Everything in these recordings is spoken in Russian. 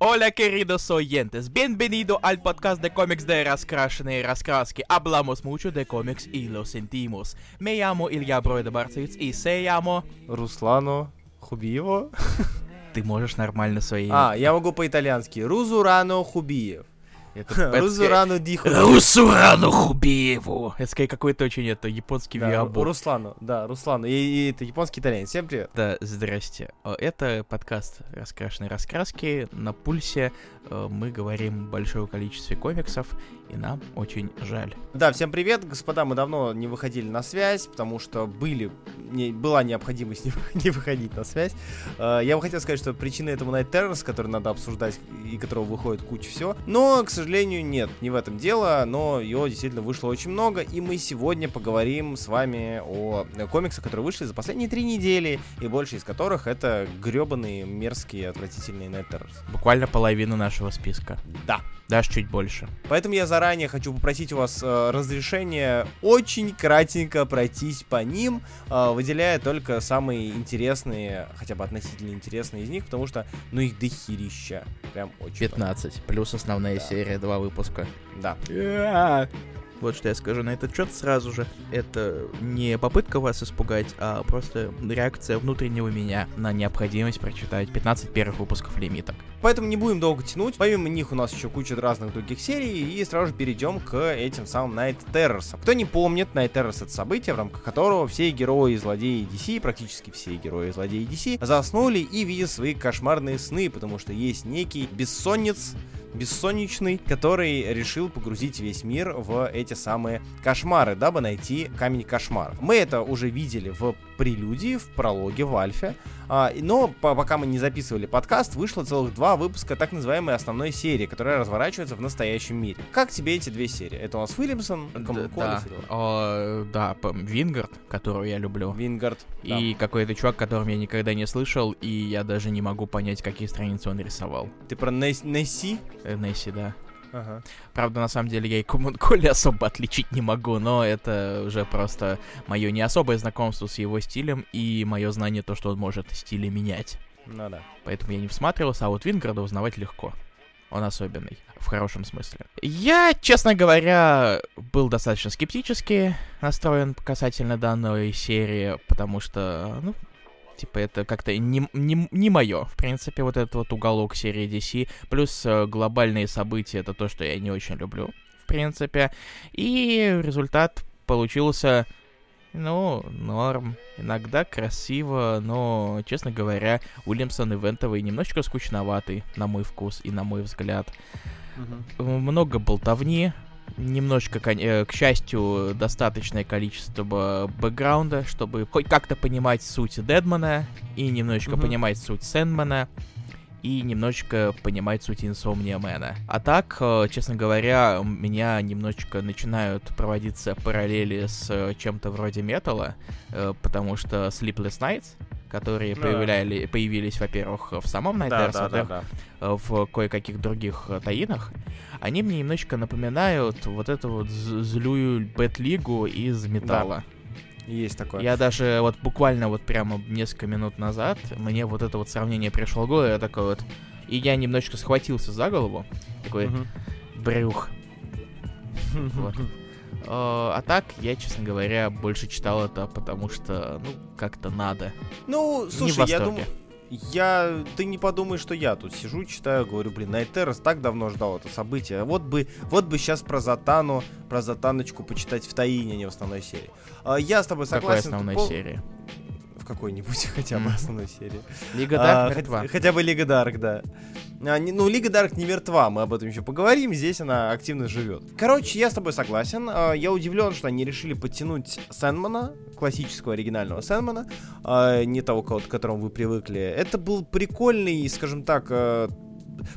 Hola queridos oyentes, bienvenido al podcast de cómics de Раскрашенные раскраски. Hablamos mucho de cómics y lo sentimos. Me llamo Илья Бройда Барцевич и se llamo... Руслану Хубиеву. Ты можешь нормально свои... А, я могу по-итальянски. Рузурано Хубиев. Это, Рузурану Диху. Русурану Хубиеву. Это скорее какой-то очень это японский Да, виабол. Руслану, да, Руслану. И, и это японский итальянец. Всем привет. Да, здрасте. Это подкаст «Раскрашенные раскраски». На пульсе э, мы говорим о большом количестве комиксов, и нам очень жаль. Да, всем привет, господа. Мы давно не выходили на связь, потому что были, не, была необходимость не, не выходить на связь. Э, я бы хотел сказать, что причина этому Night Terrors, который надо обсуждать и которого выходит куча всего. Но, к сожалению, нет, не в этом дело, но его действительно вышло очень много, и мы сегодня поговорим с вами о комиксах, которые вышли за последние три недели, и больше из которых это гребаные, мерзкие, отвратительные Terrors. Буквально половину нашего списка. Да. Даже чуть больше. Поэтому я заранее хочу попросить у вас э, разрешения очень кратенько пройтись по ним, э, выделяя только самые интересные, хотя бы относительно интересные из них, потому что, ну, их дохерища. Прям очень 15. Плюс основная Да. серия, два выпуска. Да. Вот что я скажу на этот счет сразу же. Это не попытка вас испугать, а просто реакция внутреннего меня на необходимость прочитать 15 первых выпусков лимиток. Поэтому не будем долго тянуть. Помимо них у нас еще куча разных других серий, и сразу же перейдем к этим самым Night Terrors. Кто не помнит, Night Terrors это событие, в рамках которого все герои и злодеи DC, практически все герои и злодеи DC, заснули и видят свои кошмарные сны, потому что есть некий бессонниц, бессонничный, который решил погрузить весь мир в эти самые кошмары, дабы найти камень кошмаров. Мы это уже видели в прелюдии, в прологе, в альфе, но по- пока мы не записывали подкаст, вышло целых два выпуска так называемой основной серии, которая разворачивается в настоящем мире. Как тебе эти две серии? Это у нас Уильямсон, да? О, да, Вингард, которую я люблю. Вингард. да. И какой-то чувак, которым я никогда не слышал, и я даже не могу понять, какие страницы он рисовал. Ты про Несс- Несси? Э, Несси, да. Ага. Правда, на самом деле я и Коммунколи особо отличить не могу, но это уже просто мое не особое знакомство с его стилем и мое знание то, что он может стили менять. Ну да. Поэтому я не всматривался, а вот Вингарда узнавать легко. Он особенный, в хорошем смысле. Я, честно говоря, был достаточно скептически настроен касательно данной серии, потому что, ну, типа, это как-то не, не, не мое, в принципе, вот этот вот уголок серии DC, плюс э, глобальные события, это то, что я не очень люблю, в принципе, и результат получился, ну, норм, иногда красиво, но, честно говоря, Уильямсон ивентовый немножечко скучноватый, на мой вкус и на мой взгляд. Мгм. Много болтовни, немножко, кон- э, к счастью, достаточное количество бэкграунда, чтобы хоть как-то понимать суть Дедмана, и немножечко Мгм. понимать суть Сэндмана, и немножечко понимать суть Инсомния Мэна. А так, э, честно говоря, у меня немножечко начинают проводиться параллели с э, чем-то вроде металла, потому что Sleepless Nights, которые да. появляли, появились, во-первых, в самом Night Да, да, да, во-вторых, да. э, в кое-каких других э, таинах, они мне немножечко напоминают вот эту вот злую Бэт-лигу из металла. Есть такое. Я даже вот буквально вот прямо несколько минут назад мне вот это вот сравнение пришло в голову, я такой вот... И я немножечко схватился за голову, такой Мгм. брюх. Вот. Э, А так, я, честно говоря, больше читал это, потому что, ну, как-то надо. Ну, слушай, я думаю... Я... Ты не подумай, что я тут сижу, читаю, говорю, блин, Terrors так давно ждал это событие. Вот бы, вот бы сейчас про Затану, про Затаночку почитать в Таине, а не в основной серии. А, я с тобой какой согласен. тут основной пол- серии? Какой-нибудь хотя бы основной серии. Лига Дарк мертва. Хотя бы Лига Дарк, да. А, не- ну, Лига Дарк не мертва, мы об этом еще поговорим, здесь она активно живет. Короче, я с тобой согласен. А, Я удивлен, что они решили подтянуть Сэндмана, классического оригинального Сэндмана, а, не того, к которому вы привыкли. Это был прикольный, скажем так, э,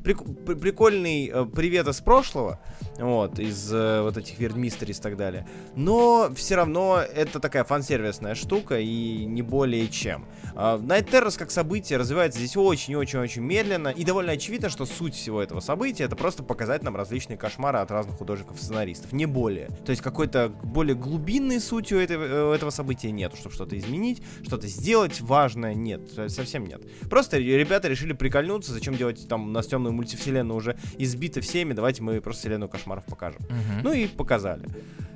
прик- при- прикольный э, привет из прошлого, вот, из э, вот этих Weird Mysteries и так далее. Но все равно это такая фан-сервисная штука и не более чем. А, Night Terrors как событие развивается здесь очень-очень-очень медленно, и довольно очевидно, что суть всего этого события это просто показать нам различные кошмары от разных художников и сценаристов, не более. То есть какой-то более глубинной сути у этого, у этого события нет, чтобы что-то изменить, что-то сделать важное, нет, совсем нет. Просто ребята решили прикольнуться, зачем делать там на темную мультивселенную уже избита всеми, давайте мы просто вселенную кошмаров покажем. Мгм. Ну и показали.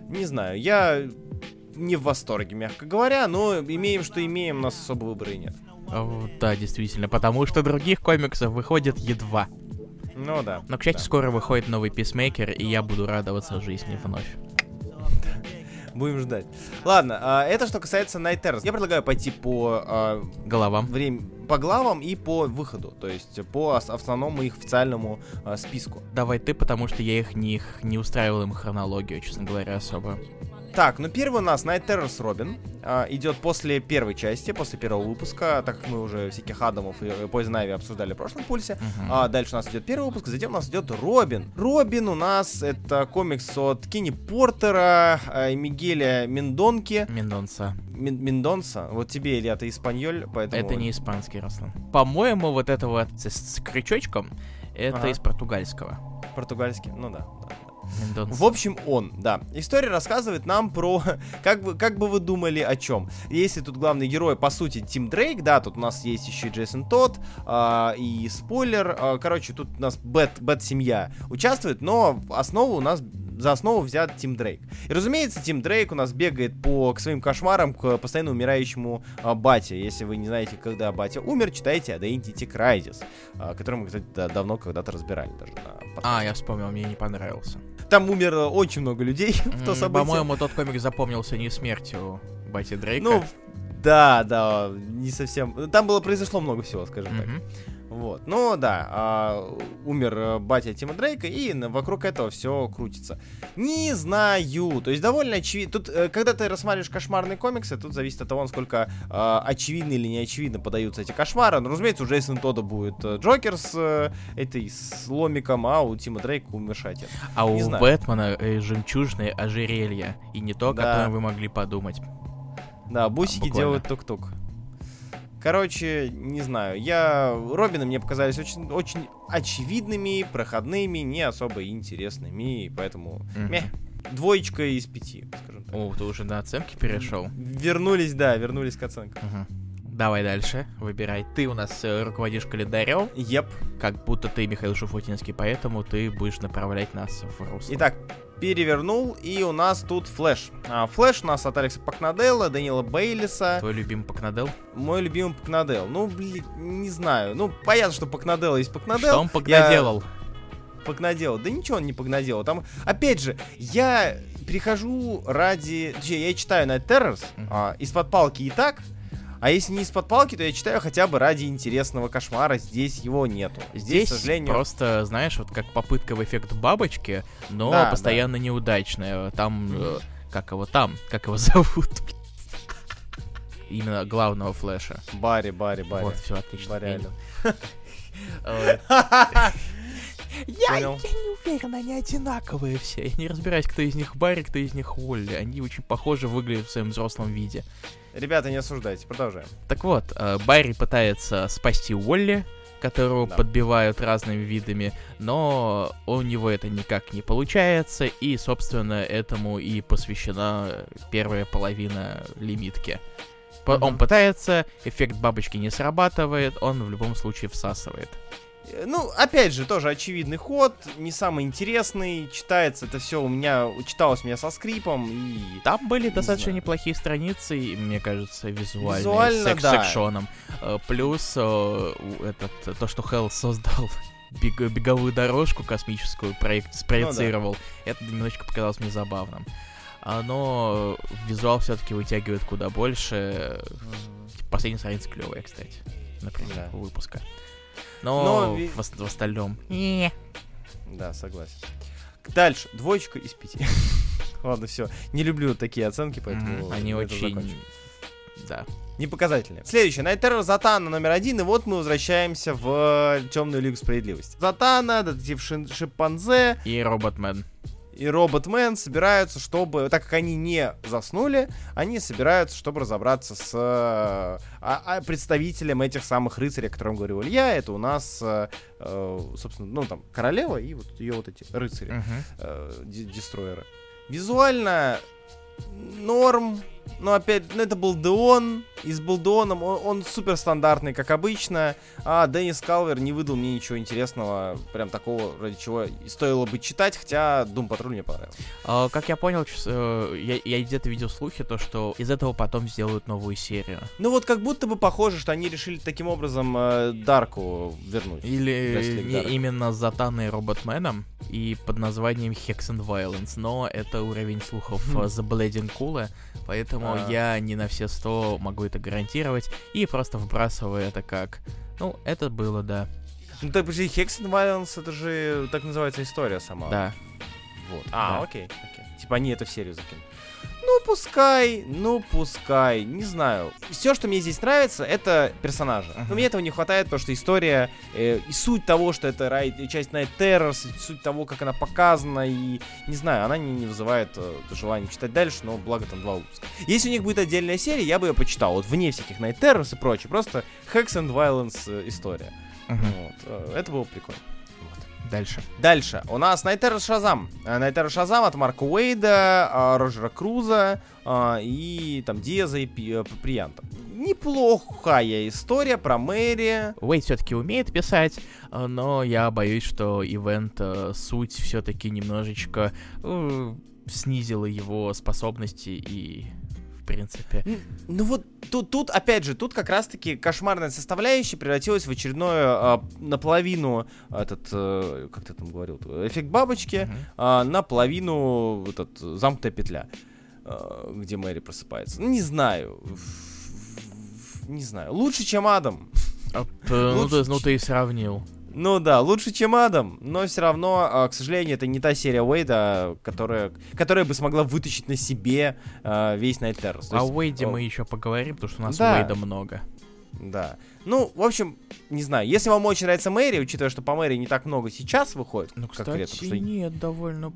Не знаю, я не в восторге, мягко говоря, но имеем, что имеем, у нас особо выбора и нет. О, Да, действительно, потому что других комиксов выходит едва. Ну да. Но, к счастью, да. скоро выходит новый Писмейкер, и я буду радоваться жизни вновь. Будем ждать. Ладно, а, это что касается Night Terrors. Я предлагаю пойти по а, Головам. время, по главам и по выходу, то есть по ос- основному их официальному а, списку. Давай ты, потому что я их не, их не устраивал им хронологию, честно говоря, особо. Так, ну первый у нас Night Terrors Робин. а, идет после первой части, после первого выпуска, так как мы уже всяких Адамов и э, Poison Ivy обсуждали в прошлом пульсе. Мгм. А дальше у нас идет первый выпуск, затем у нас идет Робин. Робин у нас это комикс от Кенни Портера э, и Мигеля Мендонки. Мендонса. Мин- Мендонса. Вот тебе, Илья, ты испаньоль, поэтому... Это не испанский, Руслан. По-моему, вот это вот с, с крючочком, это Ага. из португальского. Португальский, ну да, да. Мендонса. В общем, он, да. История рассказывает нам про... Как бы, как бы вы думали о чем? Если тут главный герой, по сути, Тим Дрейк, да, тут у нас есть еще и Джейсон Тодд, а, и спойлер, а, короче, тут у нас Бэт, Бэт-семья участвует, но основу у нас за основу взят Тим Дрейк. И, разумеется, Тим Дрейк у нас бегает по, к своим кошмарам, к постоянно умирающему а, Бате. Если вы не знаете, когда Батя умер, читайте Identity Crisis, а, который мы, кстати, да- давно когда-то разбирали даже. А, я вспомнил, мне не понравился. Там умерло очень много людей в то событие. По-моему, тот комик запомнился не смертью Бати Дрейка. Ну, да, да, не совсем. Там было произошло много всего, скажем так. Вот. Ну да, а, умер э, батя Тима Дрейка, и вокруг этого все крутится. Не знаю. То есть довольно очевидно. Тут, э, когда ты рассматриваешь кошмарные комиксы, тут зависит от того, насколько э, очевидно или не очевидно подаются эти кошмары. Ну, разумеется, у Джейсона Тода будет э, Джокер с э, этой с ломиком, а у Тима Дрейка умерший отец. А у Не знаю. Бэтмена э, жемчужные ожерелья. И не то, о Да. котором вы могли подумать. Да, бусики буквально. делают тук-тук. Короче, не знаю, я... Робины мне показались очень, очень очевидными, проходными, не особо интересными, и поэтому... Мгм. Мeh. Двоечка из пяти, скажем так. О, ты уже на оценки перешел. Вернулись, да, вернулись к оценкам. Мгм. Давай дальше, выбирай. Ты у нас э, руководишь календарем, Еп. Как будто ты Михаил Шуфутинский, поэтому ты будешь направлять нас в русло. Итак, перевернул, и у нас тут Флэш. А, Флэш у нас от Алекса Пакнаделла, Данила Бейлиса. Твой любимый Пакнадел? Мой любимый Пакнадел. Ну, блин, не знаю. Ну, понятно, что Пакнадел есть Пакнадел. Что он погнаделал? погнаделал. Да ничего он не погнаделал. Там, опять же, я прихожу ради... Точнее, я читаю Night Terrors Мгм. а, из-под палки и так, а если не из-под палки, то я читаю хотя бы ради интересного кошмара. Здесь его нету. Здесь, Здесь к сожалению... просто, знаешь, вот как попытка в эффект бабочки, но Да, постоянно неудачная. Там, э, как его там, как его зовут? Именно главного флеша. Барри, Барри, Барри. Вот, все отлично. Барри. Аллен. Я, Понял. я не уверен, они одинаковые все. Я не разбираюсь, кто из них Барри, кто из них Уолли. Они очень похожи выглядят в своем взрослом виде. Ребята, не осуждайте, продолжаем. Так вот, э, Барри пытается спасти Уолли, которого Да. подбивают разными видами, но у него это никак не получается, и, собственно, этому и посвящена первая половина лимитки. Мгм. Он пытается, эффект бабочки не срабатывает, он в любом случае всасывает. Э, Ну, опять же, тоже очевидный ход, не самый интересный. Читается это все у меня, читалось у меня со скрипом, и Там были достаточно знаю. неплохие страницы, мне кажется, визуальные, Визуально, с экс- да. секшоном. Э, Плюс э, этот, то, что Хелл создал бег- беговую дорожку космическую, проект, спроецировал, это немножечко показалось мне забавным. Оно э, визуал все-таки вытягивает куда больше. Последняя страница клевая, кстати, например, Да. выпуска. Но, Но в, в остальном... не. Да, согласен. Дальше, двоечка из пяти. Ладно, все. Не люблю такие оценки, поэтому... Они очень... Да. Непоказательные. Следующее. Terror Затана номер один. И вот мы возвращаемся в Темную Лигу Справедливости. Затана, детектив Шин- Шимпанзе И Роботмен. И Роботмен собираются, чтобы... Так как они не заснули, они собираются, чтобы разобраться с а- а представителем этих самых рыцарей, о котором говорил Илья. Это у нас, э, собственно, ну там, королева и вот ее вот эти рыцари дестройеры. Визуально норм, ну, опять, ну, это был Деон, и с Булдеоном он, он супер стандартный, как обычно, а Деннис Калвер не выдал мне ничего интересного, прям такого, ради чего стоило бы читать, хотя Дум Патруль мне понравился. А, как я понял, э, я, я где-то видел слухи, то что из этого потом сделают новую серию. Ну, вот как будто бы похоже, что они решили таким образом э, Дарку вернуть. Или не Dark. именно с Затаной Роботменом и под названием Hex and Violence, но это уровень слухов Хм. э, The Bleeding Cool, поэтому А. я не на все сто могу это гарантировать и просто вбрасываю это как... Ну, это было, да. Ну, так, подожди, Hex Violence, это же так называется история сама. Да. Вот. А, Да. окей, окей. Типа они это в серию закинули. Ну, пускай, ну, пускай, не знаю. Все, что мне здесь нравится, это персонажи. Ага. Но мне этого не хватает, потому что история э, и суть того, что это рай, часть Night Terrors, и суть того, как она показана, и, не знаю, она не, не вызывает э, желания читать дальше, но благо там два выпуска. Если у них будет отдельная серия, я бы ее почитал, вот вне всяких Night Terrors и прочее, просто Hex and Violence э, история. Мгм. Вот, э, это было прикольно. Дальше. Дальше. У нас Найтер Шазам. Э, Найтер Шазам от Марка Уэйда, а, Роджера Круза а, и там Диаза и э, Приянта. Неплохая история про Мэри. Уэйд все-таки умеет писать, э, но я боюсь, что ивент э, суть все-таки немножечко э, снизила его способности и, принципе, Ну вот тут, тут опять же, тут как раз-таки кошмарная составляющая превратилась в очередное а, наполовину этот, э, как ты там говорил, эффект бабочки, мгм. а, наполовину этот замкнутая петля, а, где Мэри просыпается. Ну, Не знаю. Не знаю. Лучше, чем Адам. А, ну, ты, ну ты и сравнил. Ну да, лучше, чем Адам, но все равно, а, к сожалению, это не та серия Уэйда, которая, которая бы смогла вытащить на себе а, весь Terrors. То О Уэйде о, мы еще поговорим, потому что у нас Да. Уэйда много. Да. Ну, в общем, не знаю, если вам очень нравится Мэри, учитывая, что по Мэри не так много сейчас выходит, Ну, кстати, потому что- нет, довольно...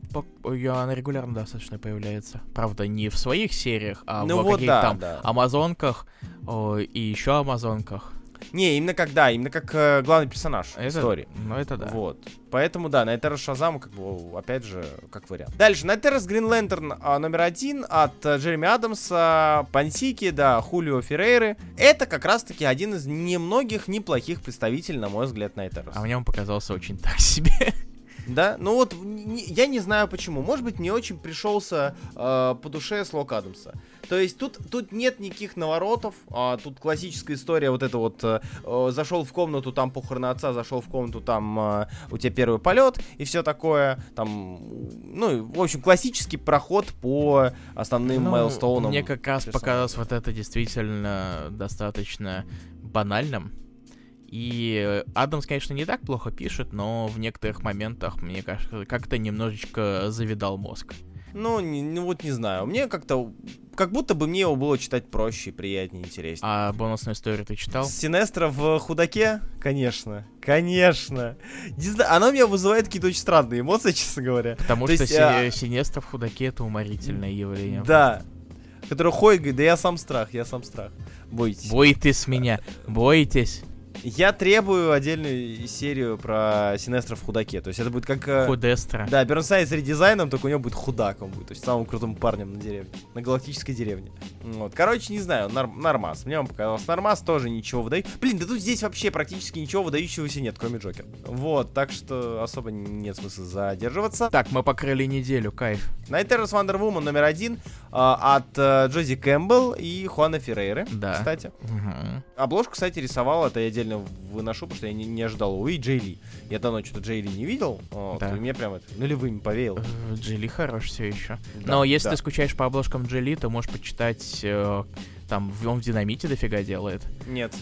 я- Она регулярно достаточно появляется. Правда, не в своих сериях, а Ну в вот каких-то да, там да. Амазонках о, и еще Амазонках. Не, именно как, да, именно как э, главный персонаж Это, истории. Ну, это да. Вот. Поэтому, да, Найтерас Шазам, как бы, опять же, как вариант. Дальше, Найтерас Грин Лэнтерн а, номер один от э, Джереми Адамса, Пансики, да, Хулио Феррейры. Это как раз-таки один из немногих неплохих представителей, на мой взгляд, Найтераса. А мне он показался очень так себе. Да, ну вот н- н- я не знаю почему. Может быть, не очень пришелся э, по душе слог Адамса. То есть тут, тут нет никаких наворотов. а, тут классическая история вот это вот. э, э, зашел в комнату, там похороны отца, зашел в комнату, там э, у тебя первый полет и все такое. Там, ну, в общем, классический проход по основным Ну, майлстоунам. Мне как раз показалось вот это действительно достаточно банальным. И Адамс, конечно, не так плохо пишет, но в некоторых моментах, мне кажется, как-то немножечко завидал мозг. Ну, не- ну вот не знаю. Мне как-то... Как будто бы мне его было читать проще, приятнее, интереснее. А бонусную историю ты читал? Синестра в худаке? Конечно. Конечно. Не знаю, она у меня вызывает какие-то очень странные эмоции, честно говоря. Потому То что есть, Си- а- Синестра в худаке это уморительное явление. Да. Который ходит, говорит, да я сам страх, я сам страх. Бойтесь. Бойтесь меня, бойтесь. Я требую отдельную серию про Синестра в худаке. То есть это будет как... э, Худестра. Да, Бернсайд с редизайном, только у него будет худак он будет. То есть самым крутым парнем на деревне. На галактической деревне. Вот. Короче, не знаю, норм- нормас. Мне он показалось. Нормас тоже ничего выдает. Блин, да тут здесь вообще практически ничего выдающегося нет, кроме Джокера. Вот, так что особо нет смысла задерживаться. Так, мы покрыли неделю, кайф. Terrors Wonder Woman номер один а, от э, Джози Кэмпбелл и Хуана Феррейры. Да. Кстати. Мгм. Обложку, кстати, рисовал, это я отдельно выношу, потому что я не, не ожидал увидеть Джей Ли. Я давно что-то Джей Ли не видел, вот, Да. и мне прям это нулевыми повеял. Э, Джили хорош все еще. Да, Но если да. ты скучаешь по обложкам Джили, ты можешь почитать, э, там, он в Динамите дофига делает. Нет.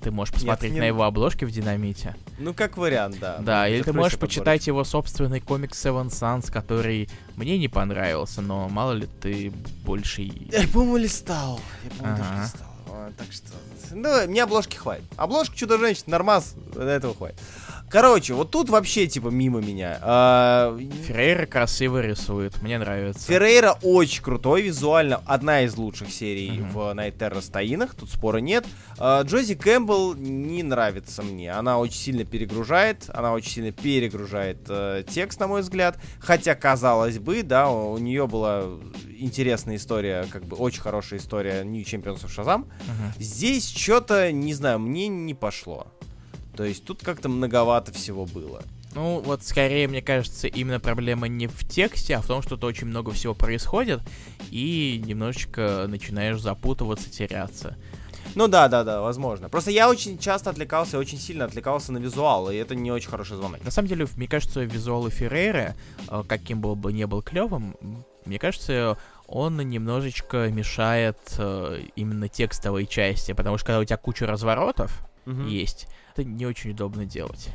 Ты можешь посмотреть не на его обложки в Динамите. Ну, как вариант, да. Да, Ну, или ты можешь почитать его собственный комикс Seven Sons, который мне не понравился, но мало ли ты больше... и- Я, по-моему, листал. Я, по-моему, даже Ага. листал. А, так что... Ну, мне обложки хватит. Обложка Чудо-женщина, нормас, до этого хватит. Короче, вот тут вообще, типа, мимо меня. А, Феррейра красиво рисует, мне нравится. Феррейра очень крутой визуально, одна из лучших серий Мгм. в Night Terror стоинах, тут спора нет. А, Джози Кэмпбелл не нравится мне, она очень сильно перегружает, она очень сильно перегружает э, текст, на мой взгляд, хотя, казалось бы, да, у, нее была интересная история, как бы очень хорошая история New Champions of Shazam. Мгм. Здесь что-то, не знаю, мне не пошло. То есть тут как-то многовато всего было. Ну, вот скорее, мне кажется, именно проблема не в тексте, а в том, что тут очень много всего происходит, и немножечко начинаешь запутываться, теряться. Ну да, да, да, возможно. Просто я очень часто отвлекался, очень сильно отвлекался на визуал, и это не очень хороший звонок. На самом деле, мне кажется, визуалы Феррейры, э, каким был бы не был клевым, мне кажется, он немножечко мешает э, именно текстовой части, потому что когда у тебя куча разворотов Мгм. есть, это не очень удобно делать.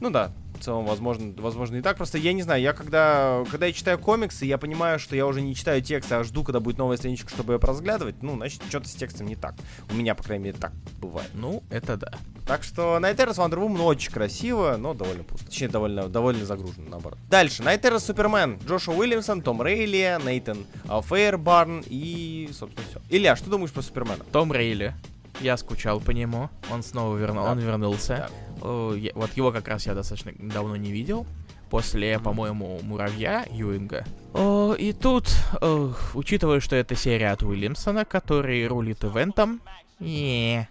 Ну да, в целом, возможно, возможно и так. Просто я не знаю, я когда, когда я читаю комиксы, я понимаю, что я уже не читаю текст, а жду, когда будет новая страничка, чтобы ее поразглядывать. Ну, значит, что-то с текстом не так. У меня, по крайней мере, так бывает. Ну, это да. Так что Night Terror Wonder Woman очень красиво, но довольно пусто. Точнее, довольно, довольно загружено, наоборот. Дальше. Night Terror Супермен. Джошуа Уильямсон, Том Рейли, Нейтан а, Фейербарн и, собственно, все. Илья, что думаешь про Супермена? Том Рейли. Я скучал по нему. Он снова вернул, Да. он вернулся. Да. Э, я- вот его как раз я достаточно давно не видел. После, по-моему, муравья Юинга. О, и тут, э, учитывая, что это серия от Уильямсона, который рулит ивентом, не.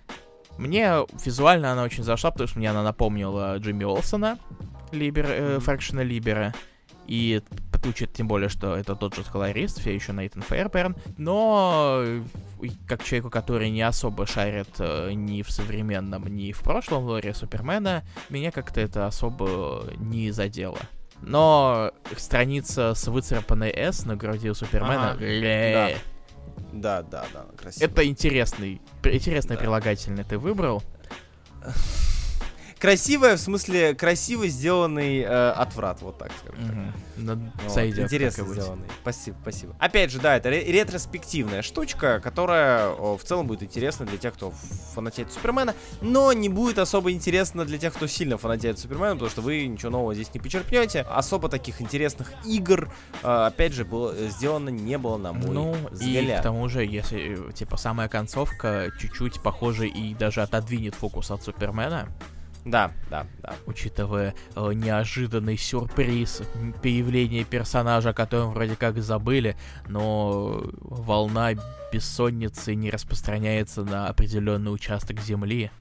Мне визуально она очень зашла, потому что мне она напомнила Джимми Олсона, Либер, э, Мгм. Фрэкшена Либера. И учит тем более, что это тот же колорист, все еще Нейтан Фейерберн. Но э, как человеку, который не особо шарит э, ни в современном, ни в прошлом лоре Супермена, меня как-то это особо не задело. Но страница с выцарапанной S на груди у Супермена... Ага, Да, да, да, красиво. Это интересный, интересное Да. прилагательное ты выбрал. Красивая, в смысле, красиво сделанный э, отврат, вот так скажем. так. Мгм. Ну, Вот, Сойдет. Интересно и сделанный. Спасибо, спасибо. Опять же, да, это ре- ретроспективная штучка, которая о, в целом будет интересна для тех, кто фанатеет Супермена, но не будет особо интересна для тех, кто сильно фанатеет Супермена, потому что вы ничего нового здесь не почерпнете. Особо таких интересных игр, э, опять же, было сделано не было на мой Ну, и взгляд. к тому же, если, э, типа, самая концовка чуть-чуть похоже и даже отодвинет фокус от Супермена, Да, да, да. учитывая э, неожиданный сюрприз появления персонажа, о котором вроде как забыли, но волна бессонницы не распространяется на определенный участок земли,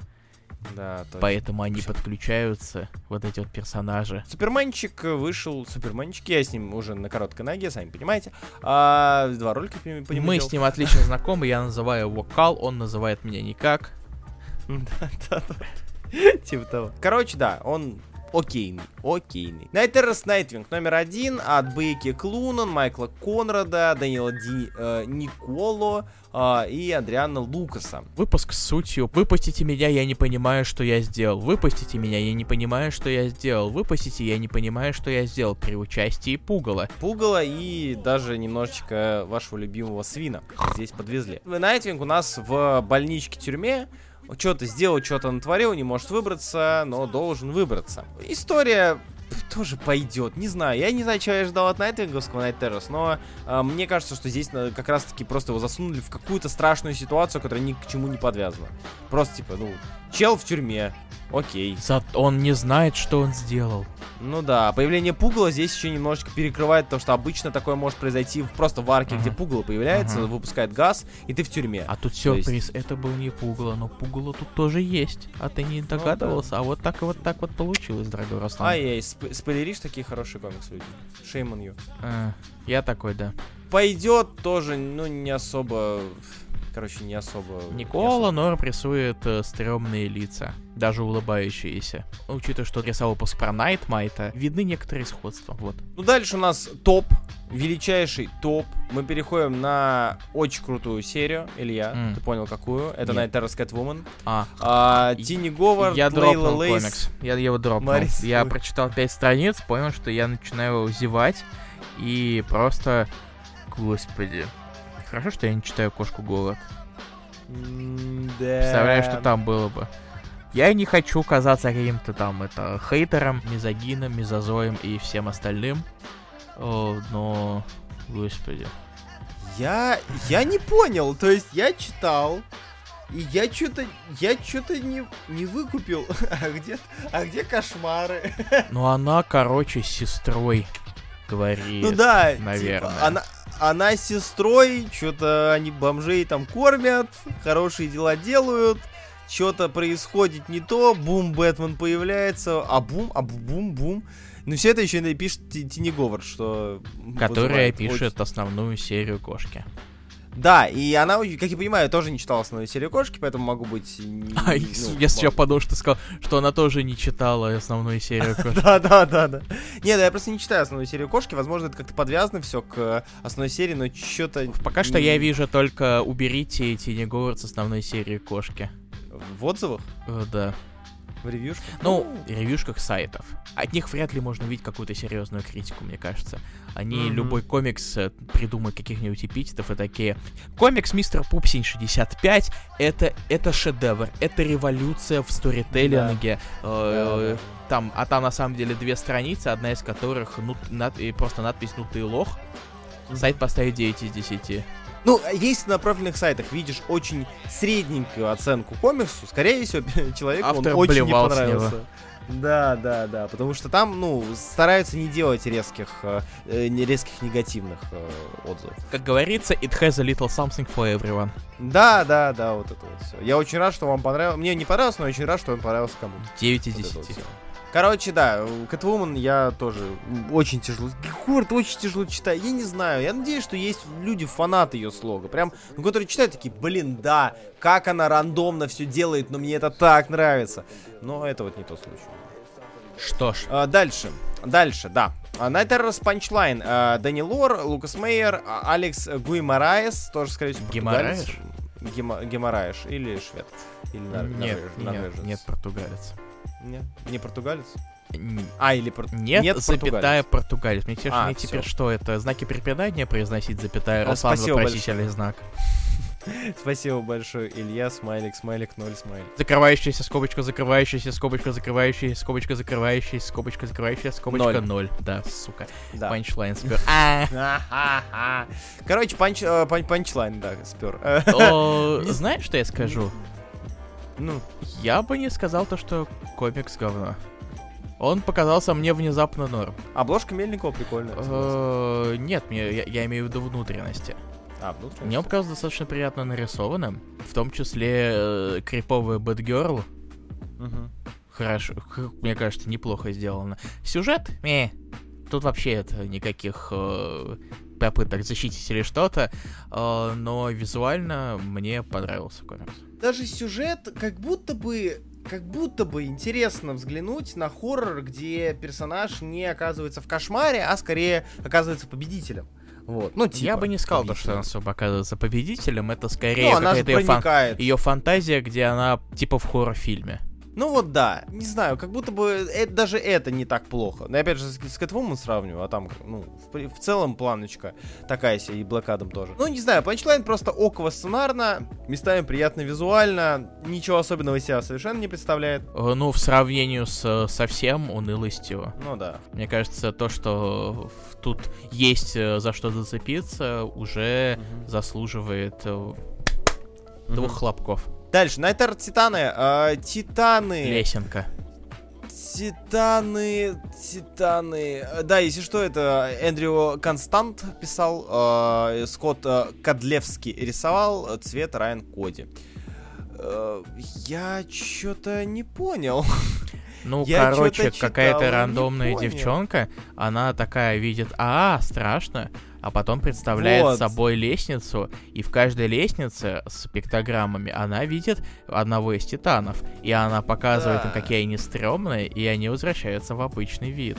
Да, точно. поэтому они подключаются, вот эти вот персонажи. Суперменчик вышел, Суперменчик, я с ним уже на короткой ноге, сами понимаете. А, два ролика по нему Мы делал. с ним отлично знакомы, я называю его Кал, он называет меня никак. Да, да, да. Типа того. Короче, да, он окейный, окейный. Terrors Nightwing номер один от Бейки Клунан, Майкла Конрада, Данила Ди э, Николо э, и Адриана Лукаса. Выпуск с сутью. Выпустите меня, я не понимаю, что я сделал. Выпустите меня, я не понимаю, что я сделал. Выпустите, я не понимаю, что я сделал. При участии Пугала. Пугало и даже немножечко вашего любимого свина здесь подвезли. Найтвинг у нас в больничке-тюрьме. Что-то сделал, что-то натворил, не может выбраться, но должен выбраться. История тоже пойдет, не знаю. Я не знаю, чего я ждал от Найтвинговского Night Terrors, но а, мне кажется, что здесь как раз-таки просто его засунули в какую-то страшную ситуацию, которая ни к чему не подвязана. Просто типа, ну, чел в тюрьме, окей. За... Он не знает, что он сделал. Ну да, появление пугала здесь еще немножечко перекрывает то, что обычно такое может произойти в- просто в арке, Ага. где пугало появляется, Ага. выпускает газ, и ты в тюрьме. А тут То есть- сюрприз. Это был не Пугало, но Пугало тут тоже есть. А ты не догадывался. А вот так и вот так вот получилось, дорогой Руслан. Ай-яй, сп- спойлеришь такие хорошие комиксы, люди. Shame on you. А, я такой, да. Пойдет тоже, ну, не особо... Короче, не особо... не Никола особо. Норм рисует э, стрёмные лица, даже улыбающиеся. Ну, Учитывая, что рисовал выпуск про Найтмайта, видны некоторые сходства, вот. Ну, дальше у нас топ, величайший топ. Мы переходим на очень крутую серию, Илья, М. ты понял какую? Это. Night Terror's Catwoman. А, А, Тинни Говард, я дропнул Лейс. комикс. Я его дропнул. Марис Я прочитал пять страниц, понял, что я начинаю зевать, и просто... Господи. Хорошо, что я не читаю «Кошку голод». Да. Представляю, что там было бы. Я не хочу казаться каким-то там это хейтером, мизогином, мизозоем и всем остальным. О, но, господи. Я, я не понял, то есть я читал, и я что-то, я что-то не, не выкупил. А где, а где кошмары? Ну она, короче, с сестрой говорит. Ну да, наверное. Типа, она, она с сестрой, что-то они бомжей там кормят, хорошие дела делают, что-то происходит не то, бум, Бэтмен появляется, а бум, а бум, бум. Ну все это еще и пишет Тини Говард, что... Которая пишет очень... основную серию кошки. Да, и она, как я понимаю, тоже не читала основную серию кошки, поэтому могу быть... А, ну, я сейчас подумал, что ты сказал, что она тоже не читала основную серию кошки. Да, да, да, да. Нет, я просто не читаю основную серию кошки, возможно, это как-то подвязано все к основной серии, но что-то... Пока что я вижу только уберите Тини Говард с основной серии кошки. В отзывах? Э, да. В ревьюшках? Ну, в ревьюшках сайтов. От них вряд ли можно увидеть какую-то серьезную критику, мне кажется. Они mm-hmm. любой комикс э, придумают каких-нибудь эпитетов и такие. Комикс Мистер Пупсин 65 это, это шедевр, это революция в сторителлинге. Да. Э, да, Там, а там на самом деле две страницы, одна из которых ну, над, просто надпись «Ну ты лох». Сайт поставит 9 из 10. Ну, если на профильных сайтах видишь очень средненькую оценку комиксу, скорее всего, человеку Автор он очень не понравился. Да, да, да, потому что там, ну, стараются не делать резких, э, э не резких негативных э, отзывов. Как говорится, it has a little something for everyone. Да, да, да, вот это вот все. Я очень рад, что вам понравилось. Мне не понравилось, но очень рад, что он понравился кому-то. 9 из 10. Вот Короче, да, Кэтвумен я тоже очень тяжело. Город очень тяжело читаю. Я не знаю. Я надеюсь, что есть люди, фанаты ее слога. Прям, ну, которые читают такие, блин, да, как она рандомно все делает, но мне это так нравится. Но это вот не тот случай. Что ж. А, дальше. Дальше, да. Night Terror's Punchline. А, Дэнни Лор, Лукас Мейер, а, Алекс Гуймараес, тоже, скорее всего, Геморраеш? Геморраеш или швед. Или нет, нет, нет, португалец. Нет, не португалец? А, или пор... Нет, Нет запятая португалец. Мне, теперь, а, мне теперь что, это знаки препинания произносить, запятая, раз вам вопросительный знак? Спасибо большое, Илья, смайлик, смайлик, ноль, смайлик. Закрывающаяся скобочка, закрывающаяся скобочка, закрывающаяся скобочка, закрывающаяся скобочка, закрывающаяся скобочка, ноль. Да, сука. Да. Панчлайн спер. А. Короче, панч, э, панчлайн, да, спер. Знаешь, что я скажу? Ну, я бы не сказал то, что комикс говно. Он показался мне внезапно норм. Обложка Мельникова прикольная. Э, нет, я имею в виду внутренности. А, внутренности. Мне он показался достаточно приятно нарисованным. В том числе э, криповая Бэтгерл. Хорошо, мне кажется, неплохо сделано. Сюжет? Э, тут вообще это никаких э, попыток защитить или что-то, э, но визуально мне понравился комикс. Даже сюжет как будто бы как будто бы интересно взглянуть на хоррор, где персонаж не оказывается в кошмаре, а скорее оказывается победителем. Вот. Ну, типа, Я бы не сказал, то, что она особо оказывается победителем. Это скорее ну, какая-то ее, фан... ее фантазия, где она типа в хоррор-фильме. Ну вот да, не знаю, как будто бы это, даже это не так плохо. Но опять же, с, с Catwoman сравниваю, а там, ну, в, в целом планочка такая себе, и Adam тоже. Ну, не знаю, панчлайн просто оково сценарно, местами приятно визуально, ничего особенного из себя совершенно не представляет. Э, ну, в сравнении с совсем унылостью. Ну да. Мне кажется, то, что тут есть э, за что зацепиться, уже угу. заслуживает угу. двух хлопков. Дальше, Найтер Титаны. Э, титаны. Лесенка. Титаны, Титаны. Да, если что, это Эндрю Констант писал, э, Скотт э, Кадлевский рисовал, цвет Райан Коди. Э, я что-то не понял. Ну, я короче, какая-то рандомная девчонка, она такая видит, а, страшно, а потом представляет вот. собой лестницу, и в каждой лестнице с пиктограммами она видит одного из титанов, и она показывает да. им, какие они стрёмные, и они возвращаются в обычный вид.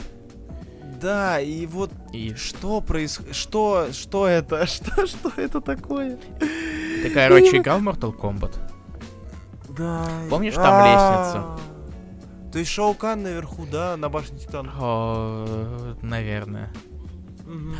Да, и вот и что происходит, что, что это, что, что это такое? Ты, короче, играл в Mortal Kombat? Да. Помнишь там лестницу? То есть Шаукан наверху, да, на башне Титана? О, наверное.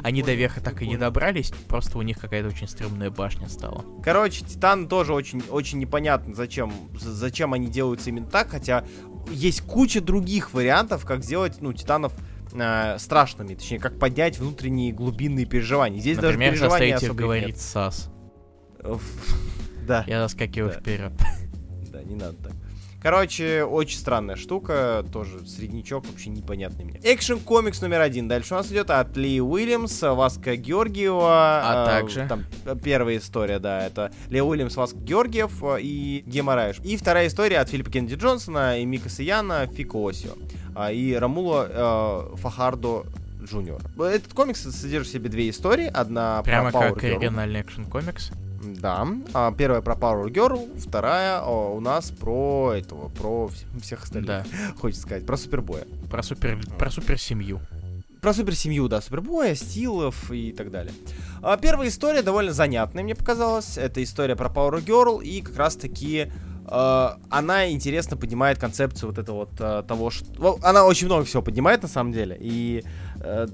Они до верха так и не добрались, просто у них какая-то очень стрёмная башня стала. Короче, Титан тоже очень, очень непонятно, зачем, зачем они делаются именно так, хотя есть куча других вариантов, как сделать, ну, Титанов э, страшными, точнее, как поднять внутренние глубинные переживания. Здесь Например, даже их особо и говорить САС. нет. Да, Я заскакиваю Да. вперед. да, не надо так. Короче, очень странная штука, тоже среднячок, вообще непонятный мне. Action Comics номер один. Дальше у нас идет от Ли Уильямс, Васка Георгиева. А э, также? Там э, первая история, да, это Ли Уильямс, Васка Георгиев э, и Геморраеш. И вторая история от Филиппа Кеннеди Джонсона и Мика Саяна Фико Осио. А, и Рамула э, Фахардо Джуниор. Этот комикс содержит в себе две истории. Одна Прямо про Power как Girl. оригинальный Action Comics. Да. А, первая про Power Girl, вторая о, у нас про этого, про вс- всех остальных. Да. Хочется сказать, про Супербоя. Про супер, про супер семью. Про суперсемью, да, Супербоя, Стилов и так далее. А, первая история довольно занятная, мне показалось. Это история про Power Girl, и как раз таки она интересно поднимает концепцию вот этого вот того, что... ну, Она очень много всего поднимает, на самом деле, и э,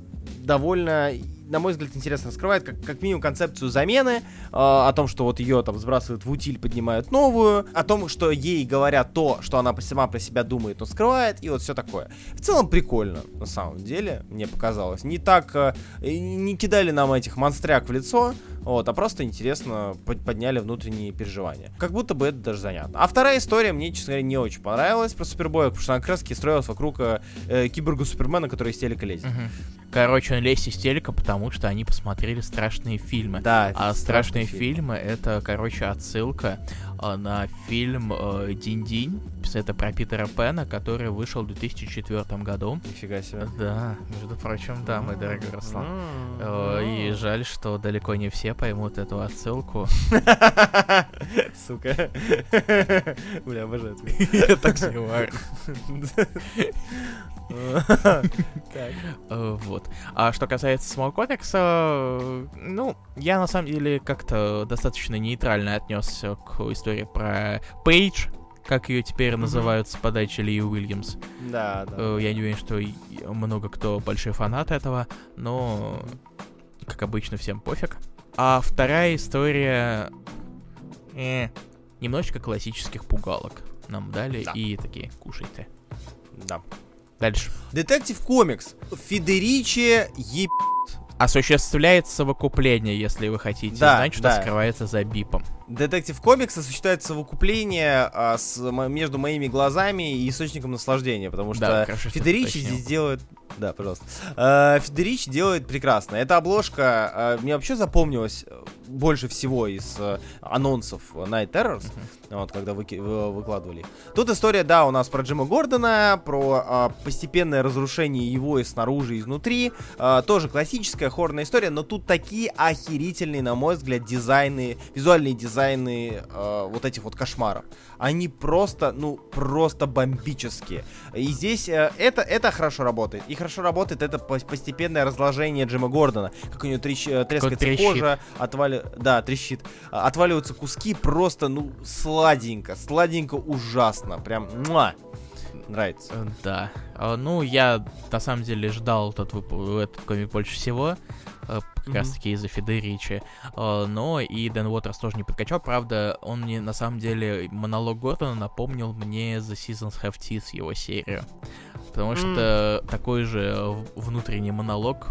довольно, на мой взгляд, интересно раскрывает, как, как минимум, концепцию замены, э, о том, что вот ее там сбрасывают в утиль, поднимают новую, о том, что ей говорят то, что она сама про себя думает, но скрывает, и вот все такое. В целом прикольно, на самом деле, мне показалось. Не так, э, не кидали нам этих монстряк в лицо, вот, а просто интересно под- подняли внутренние переживания. Как будто бы это даже занятно. А вторая история мне, честно говоря, не очень понравилась про Супербоя, потому что она как раз таки строилась вокруг э, э, киборга Супермена, который из телека лезет. Короче, он лезет из телека, потому что они посмотрели страшные фильмы. Да, А страшные фильм. фильмы это, короче, отсылка на фильм э, Динь-Динь. Это про Питера Пэна, который вышел в 2004 году. Нифига себе. Да, между прочим, да, мой дорогой Руслан. Э, И жаль, что далеко не все поймут эту отсылку. Сука. Бля, обожаю. Я так. Э, Вот. А что касается самого комикса, э, ну, я на самом деле как-то достаточно нейтрально отнесся к истории про Пейдж, как ее теперь называют с подачи Ли Уильямс. Да, да. Э, Я не уверен, что много кто большой фанат этого, но, как обычно, всем пофиг. А вторая история... э, немножечко классических пугалок нам дали Да. и такие, кушайте. Да. Дальше. Детектив комикс. Федеричи еб... Осуществляет совокупление, если вы хотите Да, знать, что да. скрывается за бипом. Детектив комикс осуществляет совокупление а, с, между моими глазами и источником наслаждения, потому что Да, что Федеричи здесь делает... Да, пожалуйста. Э, Федеричи делает прекрасно. Эта обложка э, мне вообще запомнилась э, больше всего из э, анонсов Night Terrors, вот, когда выки- вы- выкладывали. Тут история, да, у нас про Джима Гордона, про а, постепенное разрушение его и снаружи, и изнутри. А, тоже классическая хоррорная история, но тут такие охерительные, на мой взгляд, дизайны, визуальные дизайны а, вот этих вот кошмаров. Они просто, ну, просто бомбические. И здесь э, это, это хорошо работает. И хорошо работает это пос- постепенное разложение Джима Гордона. Как у него трещ- э, трескается трещит. кожа, отвали... да, трещит. А, Отваливаются куски просто, ну, сладенько. Сладенько ужасно. Прям, муа. Нравится. Э, Да. А, Ну, я на самом деле ждал этот, этот комик больше всего. э, Как Мгм. раз таки из-за Федеричи. Э, Но и Дэн Уотерс тоже не подкачал. Правда, он мне на самом деле монолог Гордона напомнил мне The Seasons Have Teeth, его серию. Потому что такой же внутренний монолог.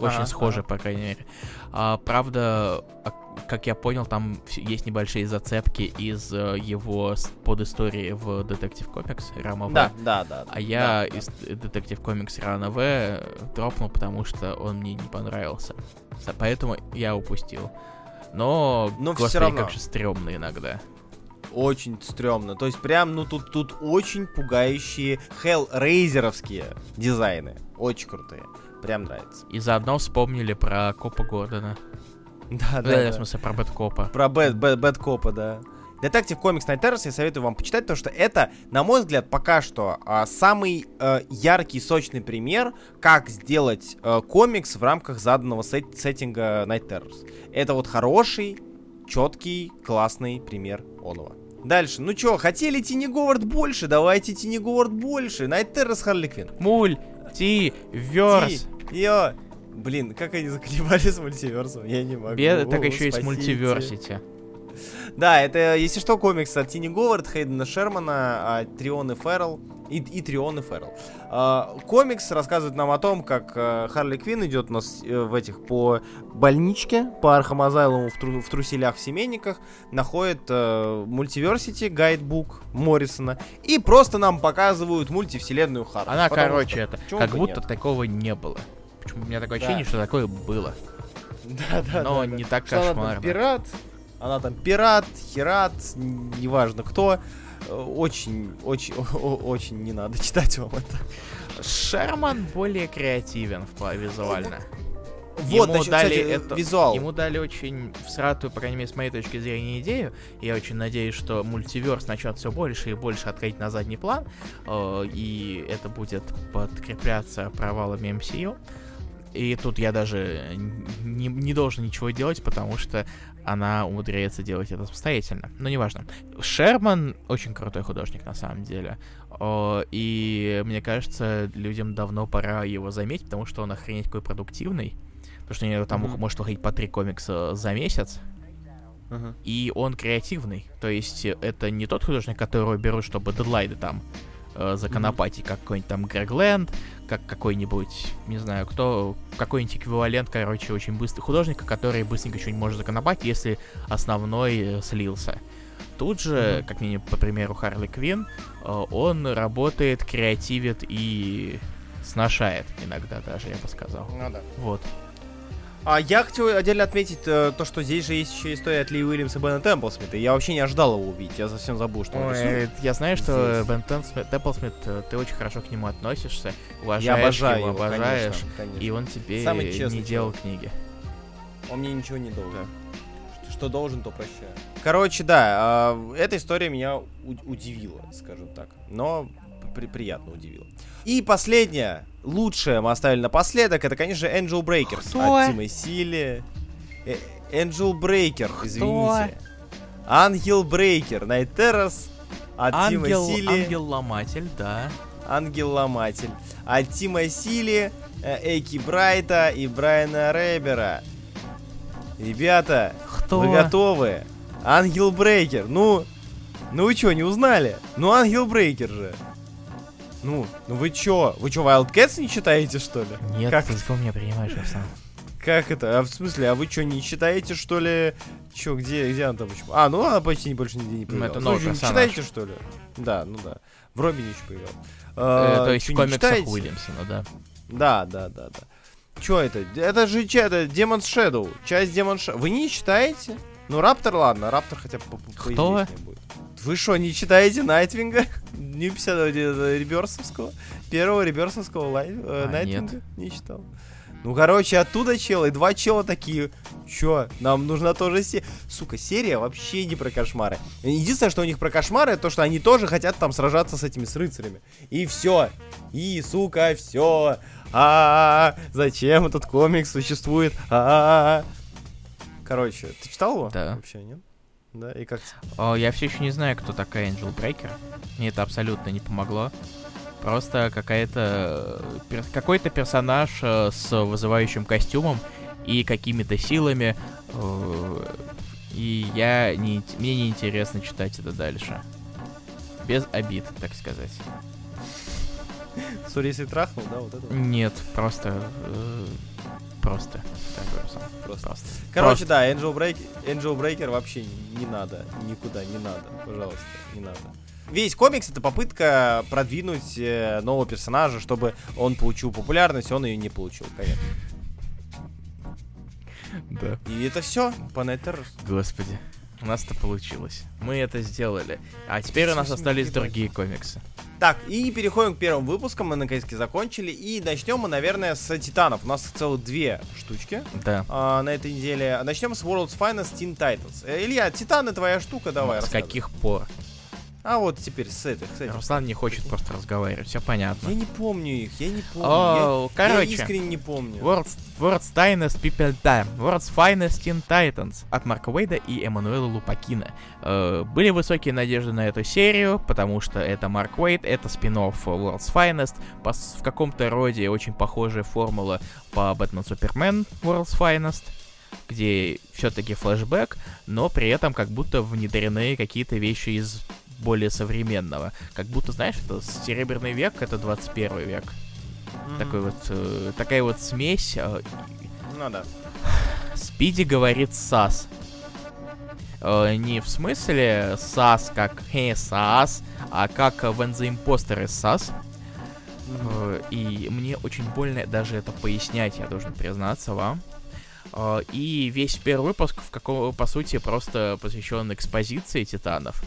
Очень Ага, схожий, ага. по крайней мере. А, правда, а, как я понял, там есть небольшие зацепки из э, его подистории в Детектив Комикс Рама В. Да, да, да. А я да, да. из Детектив Комикс Рана В э, дропнул, потому что он мне не понравился. Поэтому я упустил. Но, Но господи, равно. как же стрёмно иногда. Очень стрёмно. То есть прям, ну тут, тут очень пугающие хеллрейзеровские дизайны. Очень крутые. Прям нравится. И заодно вспомнили про Копа Гордона. Да, Э, да, В смысле, про Бэткопа. Про Бэт, Бэт, Бэт Копа, да. Detective Comics Night Terrors я советую вам почитать, потому что это, на мой взгляд, пока что а, самый э, яркий, сочный пример, как сделать э, комикс в рамках заданного сет- сеттинга Night Terrors. Это вот хороший, четкий, классный пример оного. Дальше, ну чё, хотели Тини Говард больше? Давайте Тини Говард больше. Night Terrors Харли Квинн. Муль, ти, верс. Йо, Блин, как они заколебались с мультиверсом, я не могу. Беда, так еще есть мультиверсити. Да, это, если что, комикс от Тини Говард, Хейдена Шермана, от Трион и Феррелл. И, и Трион и Феррелл. А, комикс рассказывает нам о том, как а, Харли Квин идет у нас э, в этих по больничке, по Arkham Asylum у в, тру- в труселях, в семейниках, находит э, Multiversity Guidebook Моррисона, и просто нам показывают мультивселенную Харли. Она, Потому короче, что это, как будто нет? такого не было. Почему у меня такое Да. ощущение, что такое было. Да, да, Но да, да. не так она там кошмарно. пират, она там пират, херат, неважно кто. Очень, очень, очень не надо читать вам это. Шерман более креативен визуально. Вот, Ему значит, дали кстати, это- визуал. Ему дали очень всратую, по крайней мере, с моей точки зрения, идею. Я очень надеюсь, что мультиверс начнет все больше и больше отходить на задний план. э, И это будет подкрепляться провалами MCU. И тут я даже не, не должен ничего делать, потому что она умудряется делать это самостоятельно. Но неважно. Шерман очень крутой художник, на самом деле. И мне кажется, людям давно пора его заметить, потому что он охренеть какой продуктивный. Потому что у него там Мгм. может выходить по три комикса за месяц. Мгм. И он креативный. То есть это не тот художник, которого берут, чтобы дедлайды там э, законопатить, как какой-нибудь там Грег Лэнд, как какой-нибудь, не знаю, кто, какой-нибудь эквивалент, короче, очень быстрый художника, который быстренько что-нибудь может законопатить, если основной э, слился. Тут же, Мгм. как минимум, по примеру Харли Квин, э, он работает, креативит и сношает иногда даже, я бы сказал. Ну да. Вот. А я хочу отдельно отметить э, то, что здесь же есть еще история от Ли Уильямса и Бена Темплсмита. Я вообще не ожидал его увидеть, я совсем забыл, что он Ой, рисует. я знаю, что здесь. Бен Темплсмит, Темплсмит, э, ты очень хорошо к нему относишься, уважаешь Я обожаю его, его, обожаешь, конечно, конечно. и он тебе Самый честный не делал человек. книги. Он мне ничего не должен. Что, что должен, то прощаю. Короче, да, а, эта история меня удивила, скажем так. Но при- приятно удивила. И последняя, лучшая мы оставили напоследок, это, конечно же, Angel Breakers Кто? от Тима Сили. Э, Angel Breaker, извините. Ангел Брейкер, Night Terrace от Тима Ангел, Сили. ангел-ломатель, да. Ангел-ломатель. От Тима Сили, э, Эйки Брайта и Брайана Рейбера. Ребята, Кто? вы готовы? Ангел Брейкер. Ну, ну вы чё, не узнали? Ну, Ангел Брейкер же. Ну, ну вы чё? Вы чё, Wildcats не читаете, что ли? Нет, Как ты что меня принимаешь, Арсен? Как это? А в смысле, а вы чё, не читаете, что ли? Чё, где, где она там почему? А, ну она почти больше нигде не появлялась. это Ну, новый вы же не читаете, что ли? Да, ну да. В Робине еще появлялась. Э, А, То есть в не комиксах? Уильямсона, да. Да, да, да, да. Чё это? Это же чё, это Demon's Shadow. Часть Demon Shadow. Вы не читаете? Ну, Раптор, ладно, Раптор хотя бы Кто? Вы что, не читаете Найтвинга? Не 50 Реберсовского? Первого Реберсовского лайв, э, А, Найтвинга? Не читал. Ну, короче, оттуда челы, два чела такие. Чё, нам нужна тоже серия. Сука, серия вообще не про кошмары. Единственное, что у них про кошмары, то, что они тоже хотят там сражаться с этими, с рыцарями. И все. И, сука, все. А, зачем этот комикс существует? А, короче, ты читал его? Да. Вообще, нет? Да, и как? О, я все еще не знаю, кто такая Angel Breaker. Мне это абсолютно не помогло. Просто какая-то... э, пер- Какой-то персонаж э, с вызывающим костюмом и какими-то силами. э, И я не... Мне не интересно читать это дальше. Без обид, так сказать. Сори, если трахнул, да, вот это? Нет, просто... Просто. Просто. Просто. Короче, Просто. да, Angel, Break... Angel Breaker вообще не надо, никуда не надо, пожалуйста, не надо. Весь комикс это попытка продвинуть э, нового персонажа, чтобы он получил популярность, он ее не получил, конечно. Да. И это все Terrors. Господи. У нас это получилось. Мы это сделали. А теперь у нас остались другие комиксы. Так, и переходим к первым выпускам, мы наконец-таки закончили, и начнем мы, наверное, с Титанов. У нас целых две штучки Да. а, на этой неделе. Начнем с World's Finest Teen Titans. Э, Илья, Титаны твоя штука, давай С каких пор? А вот теперь с с этих. Руслан не хочет просто разговаривать, все понятно. Я не помню их, я не помню. О, я, я короче, искренне не помню. World's, World's Finest People Time, World's Finest Teen Titans от Марка Уэйда и Эммануэла Лупакина. Э, были высокие надежды на эту серию, потому что это Марк Уэйд, это спин World's Finest, по, в каком-то роде очень похожая формула по Бэтмен Супермен World's Finest, где все-таки флешбэк, но при этом как будто внедрены какие-то вещи из более современного. Как будто, знаешь, это Серебряный век, это 21 век. Мгм. Такой вот, э, такая вот смесь. э, Ну да. Спиди говорит САС. Э, не в смысле САС как «Хе, САС», а как When the Imposter is САС. Э, И мне очень больно даже это пояснять, я должен признаться вам. Э, И весь первый выпуск, в каком, по сути, просто посвящен экспозиции титанов.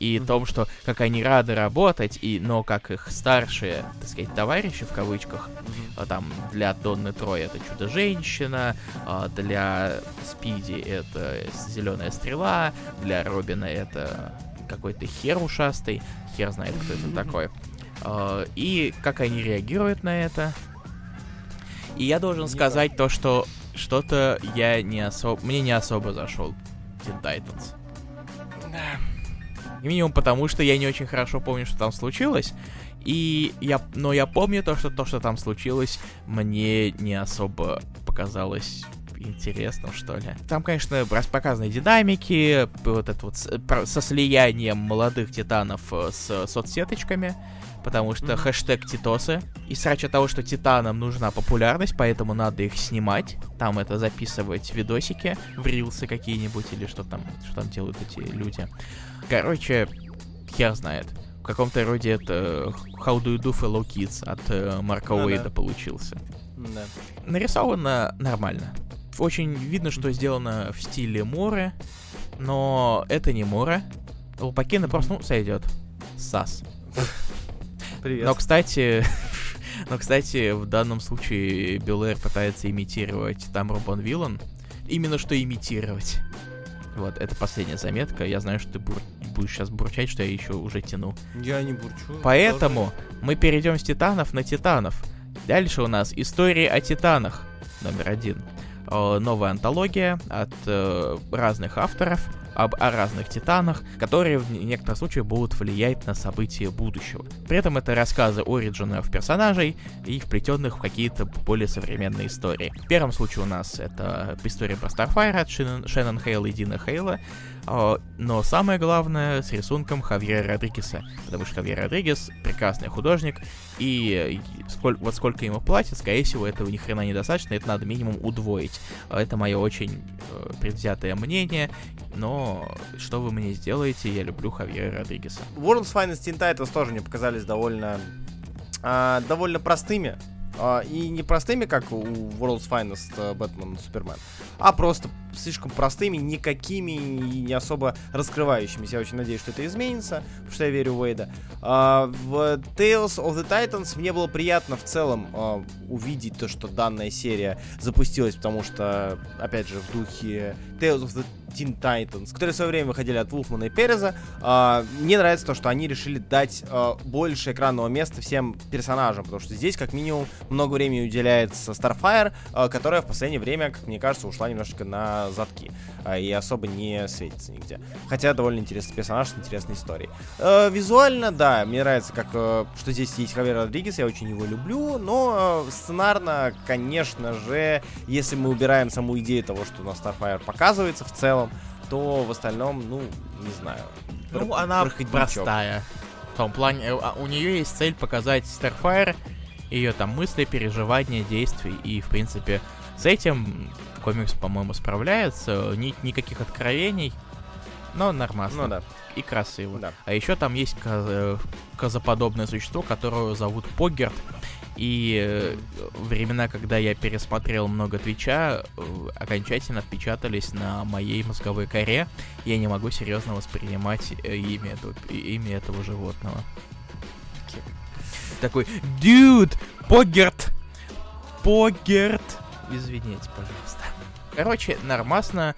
И Мгм. том, что как они рады работать, и, но как их старшие, так сказать, товарищи в кавычках, а там для Донны Трой это Чудо-женщина, а для Спиди это Зеленая стрела, для Робина это какой-то хер ушастый, хер знает, кто это такой. А, И как они реагируют на это. И я должен сказать то, что что-то я не особо... Мне не особо зашел Teen Titans. Минимум потому, что я не очень хорошо помню, что там случилось. И я, но я помню то, что то, что там случилось, мне не особо показалось интересным, что ли. Там, конечно, показаны динамики, вот это вот со слиянием молодых титанов э, с соцсеточками, потому что Мгм. хэштег Титосы. И срач от того, что титанам нужна популярность, поэтому надо их снимать. Там это записывать видосики в рилсы какие-нибудь или что там, что там делают эти люди. Короче, хер знает. В каком-то роде это How Do You Do Fellow Kids от э, Марка Ну да. Уэйда получился. Да. Нарисовано нормально. Очень видно, что сделано в стиле море, но это не море. Лупакина просто, ну, сойдет. Сас. Привет. Но, кстати, но, кстати, в данном случае Белэр пытается имитировать Тамру Бон Виллан. Именно что имитировать. Вот, это последняя заметка. Я знаю, что ты бур- будешь сейчас бурчать, что я еще уже тяну. Я не бурчу. Поэтому мы перейдем с Титанов на Титанов. Дальше у нас истории о Титанах. Номер один. Э, Новая антология от э, разных авторов об о разных титанах, которые в некоторых случаях будут влиять на события будущего. При этом это рассказы оригинов персонажей и вплетенных в какие-то более современные истории. В первом случае у нас это история про Starfire от Шеннон, Хейла и Дина Хейла, но самое главное с рисунком Хавьера Родригеса, потому что Хавьер Родригес прекрасный художник, и э, сколь- вот сколько ему платят, скорее всего, этого ни хрена недостаточно, это надо минимум удвоить. А Это мое очень э, предвзятое мнение, но что вы мне сделаете, я люблю Хавьера Родригеса. World's Finest Teen Titans тоже мне показались довольно, а, довольно простыми. А, и не простыми, как у World's Finest Batman Супермен, а просто слишком простыми, никакими и не особо раскрывающимися. Я очень надеюсь, что это изменится, потому что я верю в Уэйда. А, в Tales of the Titans мне было приятно в целом а, увидеть то, что данная серия запустилась, потому что, опять же, в духе Tales of the Teen Titans, которые в свое время выходили от Вулфмана и Переза, а, мне нравится то, что они решили дать а, больше экранного места всем персонажам, потому что здесь, как минимум, много времени уделяется Starfire, а, которая в последнее время, как мне кажется, ушла немножечко на задки а, и особо не светится нигде. Хотя довольно интересный персонаж с интересной историей. Э, визуально, да, мне нравится, как э, что здесь есть Хавьер Родригес, я очень его люблю, но э, сценарно, конечно же, если мы убираем саму идею того, что у нас Starfire показывается в целом, то в остальном, ну, не знаю. Ну, Про- она простая. В том плане, э, а у нее есть цель показать Starfire, ее там мысли, переживания, действий, и, в принципе, с этим комикс, по-моему, справляется. Ни, никаких откровений, но нормально. Ну да, И красиво. да. А еще там есть ко- э, козаподобное существо, которое зовут Поггерт. И э, времена, когда я пересмотрел много Твича, э, окончательно отпечатались на моей мозговой коре. Я не могу серьезно воспринимать э, имя, этого, имя этого животного. Такой, дюд, Поггерт, Поггерт. Извините, пожалуйста. Короче, нормасно.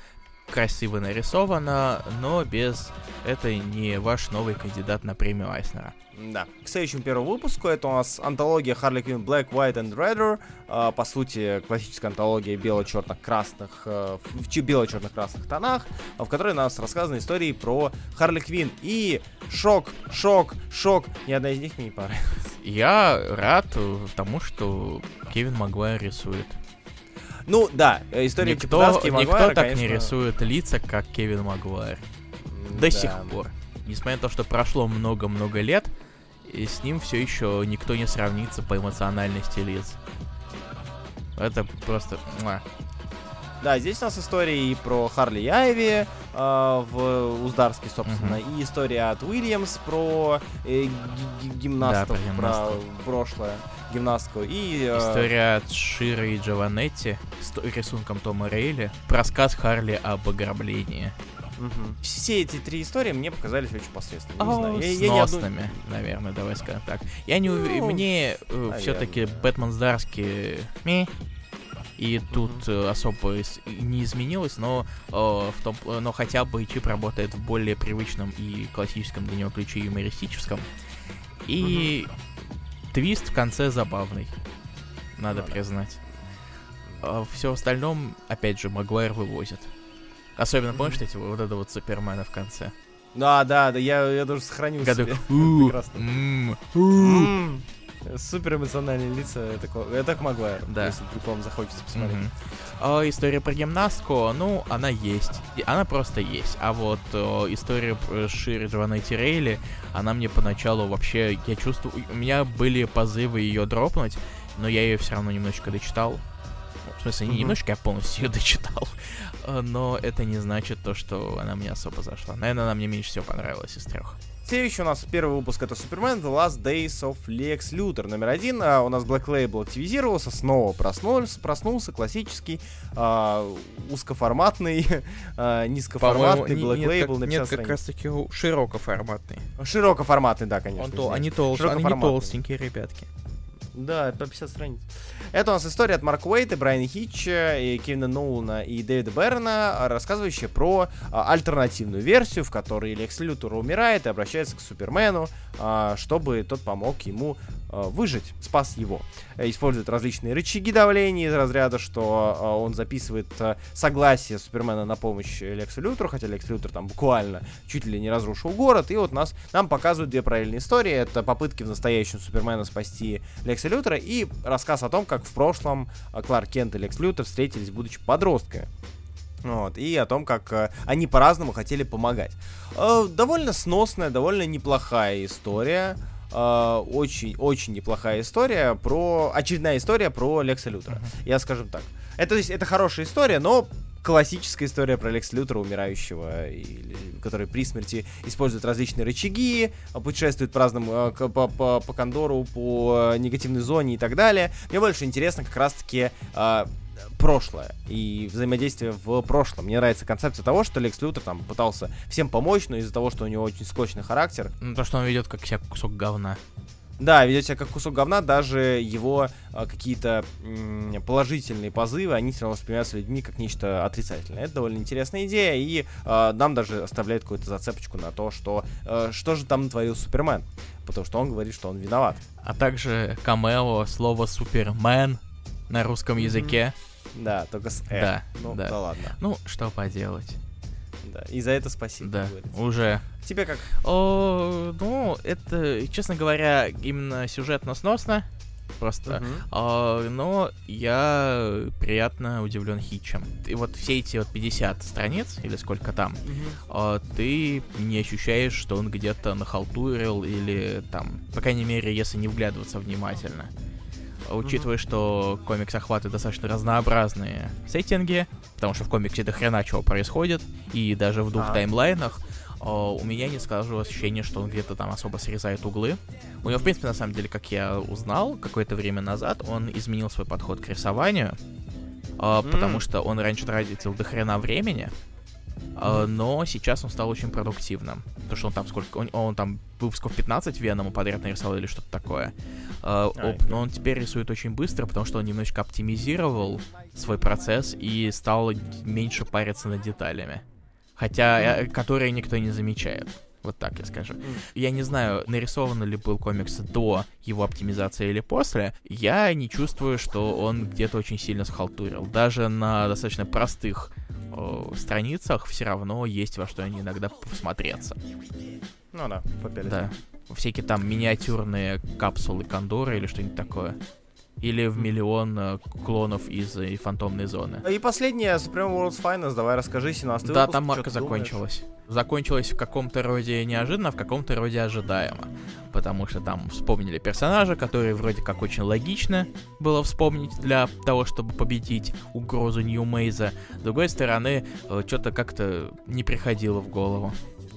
Красиво нарисовано, но без это не ваш новый кандидат на премию Айснера. Да. К следующему первому выпуску это у нас антология Харли Квинн Black, White and Redder. Э, по сути, классическая антология бело-черно-красных, э, в бело-черно-красных тонах, в которой у нас рассказаны истории про Харли Квинн. И шок, шок, шок. Ни одна из них мне не понравилась. Я рад тому, что Кевин Магуайр рисует. Ну да, история никто, Магуайра, никто так конечно... не рисует лица, как Кевин Магуайр. До да. сих пор. Несмотря на то, что прошло много-много лет, и с ним все еще никто не сравнится по эмоциональности лиц. Это просто... Муа. Да, здесь у нас история и про Харли и Айви э, в Уздарске, собственно, Мгм. и история от Уильямс про э, ги- ги- гимнастов, про про гимнастов. прошлое, гимнастку. И э, История от Ширы и Джованетти с рисунком Тома Рейли. Рассказ Харли об ограблении. мгм. все эти три истории мне показались очень посредственными. Не О, знаю, я- с я носными, наверное, давай скажем так. Я не ув- Ну, Мне наверное. все-таки Бэтмен Здарский ми. И тут э, особо не изменилось, но, э, в том, э, но хотя бы Чип работает в более привычном и классическом для него ключе юмористическом. И твист в конце забавный, надо Ну да. признать. А все остальном, опять же, Магуайр вывозит. Особенно, помнишь, эти вот это вот Супермена в конце? Да, да, да, я, я тоже сохранил Когда себе. Супер эмоциональные лица, это, ко- это к Магуайру, Да. если вдруг вам захочется посмотреть. Мгм. А история про гимнастку, ну, она есть. И Она просто есть. А вот э, история про Шири Джованетти Рейли, она мне поначалу вообще, я чувствую, у меня были позывы ее дропнуть, но я ее все равно немножечко дочитал. В смысле, не немножечко, я полностью ее дочитал. Э, Но это не значит то, что она мне особо зашла. Наверное, она мне меньше всего понравилась из трех. Следующий у нас первый выпуск это Супермен The Last Days of Lex Luthor номер один. А, у нас Black Label активизировался, снова проснулся, проснулся классический, а, узкоформатный, а, низкоформатный Black Label на 50 страниц. таки широкоформатный. Широкоформатный, да, конечно. Он то, они, толще, они Широкоформатный. толстенькие ребятки. Да, по 50 страниц. Это у нас история от Марка Уэйта, Брайана Хитча, и Кевина Ноулана и Дэвида Берна, рассказывающая про а, альтернативную версию, в которой Лекс Лютер умирает и обращается к Супермену, а, чтобы тот помог ему выжить, спас его. Э, Использует различные рычаги давления из разряда, что а, он записывает согласие Супермена на помощь Лексу Лютеру, хотя Лекс Лютер там буквально чуть ли не разрушил город, и вот нас, нам показывают две параллельные истории. Это попытки в настоящем Супермена спасти Лекса Лютера и рассказ о том, как в прошлом Кларк Кент и Лекс Лютер встретились, будучи подростками. Вот, и о том, как э, они по-разному хотели помогать. Э, довольно сносная, довольно неплохая история. Очень-очень неплохая история про... Очередная история про Лекса Лютера. Я скажем так. Это, то есть, это хорошая история, но классическая история про Лекса Лютера, умирающего, или- который при смерти использует различные рычаги, а, путешествует по разным, э, по, по, по Кондору, по э, негативной зоне и так далее. Мне больше интересно как раз-таки э, прошлое и взаимодействие в прошлом. Мне нравится концепция того, что Лекс Лютер там пытался всем помочь, но из-за того, что у него очень склочный характер, Ну, то, что он ведет как себя кусок говна. да, ведет себя как кусок говна, даже его а, какие-то м, положительные позывы, они все равно воспринимаются людьми как нечто отрицательное. Это довольно интересная идея, и а, нам даже оставляет какую-то зацепочку на то, что а, что же там натворил Супермен, потому что он говорит, что он виноват. А также камео слова Супермен на русском языке. Да, только с «э». Да, Ну, да. да ладно. Ну, что поделать. Да. И за это спасибо. Да, говорится. уже. Тебе как? О, ну, это, честно говоря, именно сюжетно сносно. Просто. Мгм. А, но я приятно удивлен хитчем. И вот все эти вот 50 страниц, или сколько там, Мгм. а, ты не ощущаешь, что он где-то нахалтурил или там, по крайней мере, если не вглядываться внимательно. А Учитывая, что комикс охватывает достаточно разнообразные сеттинги, потому что в комиксе до хрена чего происходит, и даже в двух Ага. таймлайнах, а, у меня не складывалось ощущение, что он где-то там особо срезает углы. У него, в принципе, на самом деле, как я узнал какое-то время назад, он изменил свой подход к рисованию, а, потому что он раньше тратил до хрена времени, А, но сейчас он стал очень продуктивным. Потому что он там сколько... Он, он там выпусков 15 Венома подряд нарисовал или что-то такое. А, А, но он теперь рисует очень быстро, потому что он немножечко оптимизировал свой процесс и стал меньше париться над деталями. Хотя, э, которые никто не замечает. Вот так я скажу. Я не знаю, нарисован ли был комикс до его оптимизации или после. Я не чувствую, что он где-то очень сильно схалтурил. Даже на достаточно простых э, страницах все равно есть во что они иногда посмотреться. Ну да, попялись. Да. Всякие там миниатюрные капсулы Кондора или что-нибудь такое. Или в миллион э, клонов из э, фантомной зоны. И последнее, Supreme World's Finest, давай расскажи, 17 Да, там марка закончилась. Закончилась в каком-то роде неожиданно, в каком-то роде ожидаемо. Потому что там вспомнили персонажа, который вроде как очень логично было вспомнить для того, чтобы победить угрозу Нью Мейза. С другой стороны, что-то как-то не приходило в голову.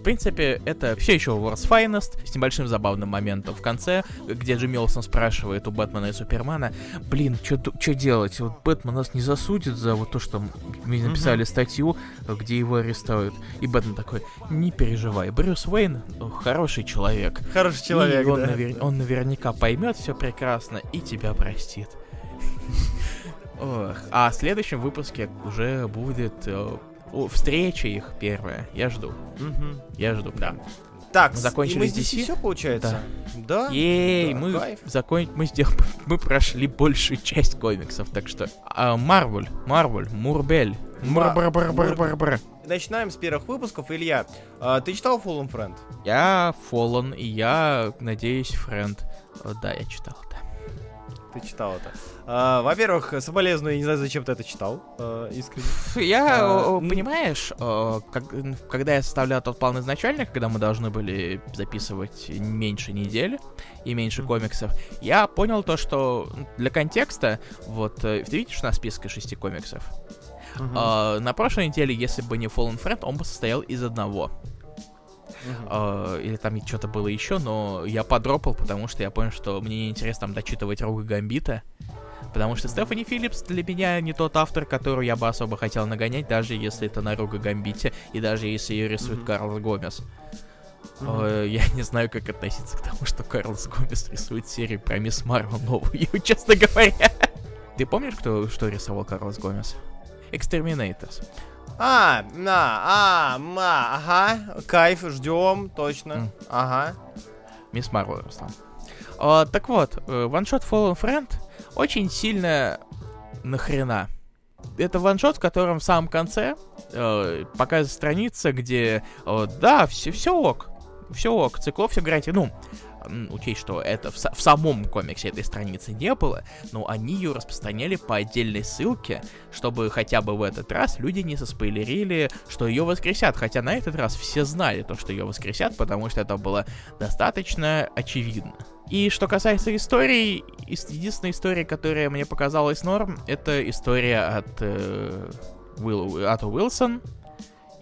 В принципе, это все еще World's Finest с небольшим забавным моментом в конце, где Джимми Олсен спрашивает у Бэтмена и Супермена, блин, что делать? Вот Бэтмен нас не засудит за вот то, что мы написали статью, где его арестуют. И Бэтмен такой, не переживай, Брюс Уэйн ну, хороший человек. Хороший человек, и он, да. навер- он наверняка поймет все прекрасно и тебя простит. Ох. А в следующем выпуске уже будет э, о, встреча их первая. Я жду. Мгм. Я жду. Да. Так, Мы закончили и мы здесь DC? все получается? Да. Ей, Да, мы кайф. закон... мы сделали, мы прошли большую часть комиксов, так что а, Марвель, Марвель, Мурбель, Мур-бар-бар-бар-бар-бар. Начинаем с первых выпусков. Илья, а, ты читал Fallen Friend? Я Фоллан, и я надеюсь, Френд. О, Да, я читал это. Ты читал это. А, во-первых, соболезную, я не знаю, зачем ты это читал. а, искренне. Я, А, понимаешь, как- когда я составлял тот план изначально, когда мы должны были записывать меньше недели и меньше комиксов, я понял то, что для контекста, вот, э, ты видишь на списке шести комиксов? А, на прошлой неделе, если бы не Fallen Friend, он бы состоял из одного. Мгм. А, или там что-то было еще, но я подропал, потому что я понял, что мне неинтересно там дочитывать Рога Гамбита. Потому что Стефани Филлипс для меня не тот автор, которого я бы особо хотел нагонять, даже если это на Рога Гамбите, и даже если ее рисует Мгм. Карлос Гомес. Э, Я не знаю, как относиться к тому, что Карлос Гомес рисует серию про Мисс Марвел новую, честно говоря. Ты помнишь, кто что рисовал Карлос Гомес? Exterminators. А, на, а, ма, ага, кайф, ждем, точно, М. ага. Мисс Марвел Руслан. А, так вот, э, ваншот Fallen Friend очень сильно нахрена. Это ваншот, в котором в самом конце э, показывается страница, где э, да, все, все ок, все ок, циклоп все играйте. Ну, учесть, что это в, в самом комиксе этой страницы не было, но они ее распространяли по отдельной ссылке, чтобы хотя бы в этот раз люди не соспойлерили, что ее воскресят. Хотя на этот раз все знали то, что ее воскресят, потому что это было достаточно очевидно. И что касается историй, ис- единственная история, которая мне показалась норм, это история от э, Уилл- от Уилсон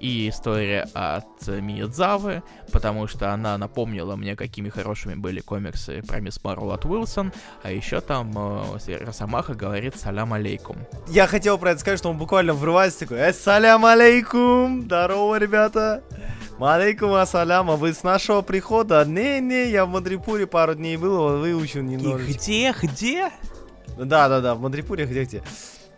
и история от э, Миядзавы, потому что она напомнила мне, какими хорошими были комиксы про Мисс Марвел от Уилсон, а еще там э, Росомаха говорит «Салям алейкум». Я хотел про это сказать, что он буквально врывается такой, «Ассалям алейкум! Здорово, ребята! Малейкум ассалям, а вы с нашего прихода? Не-не, я в Мадрипуре пару дней был, вот выучил немножечко». Где, где? Да-да-да, в Мадрипуре где-где?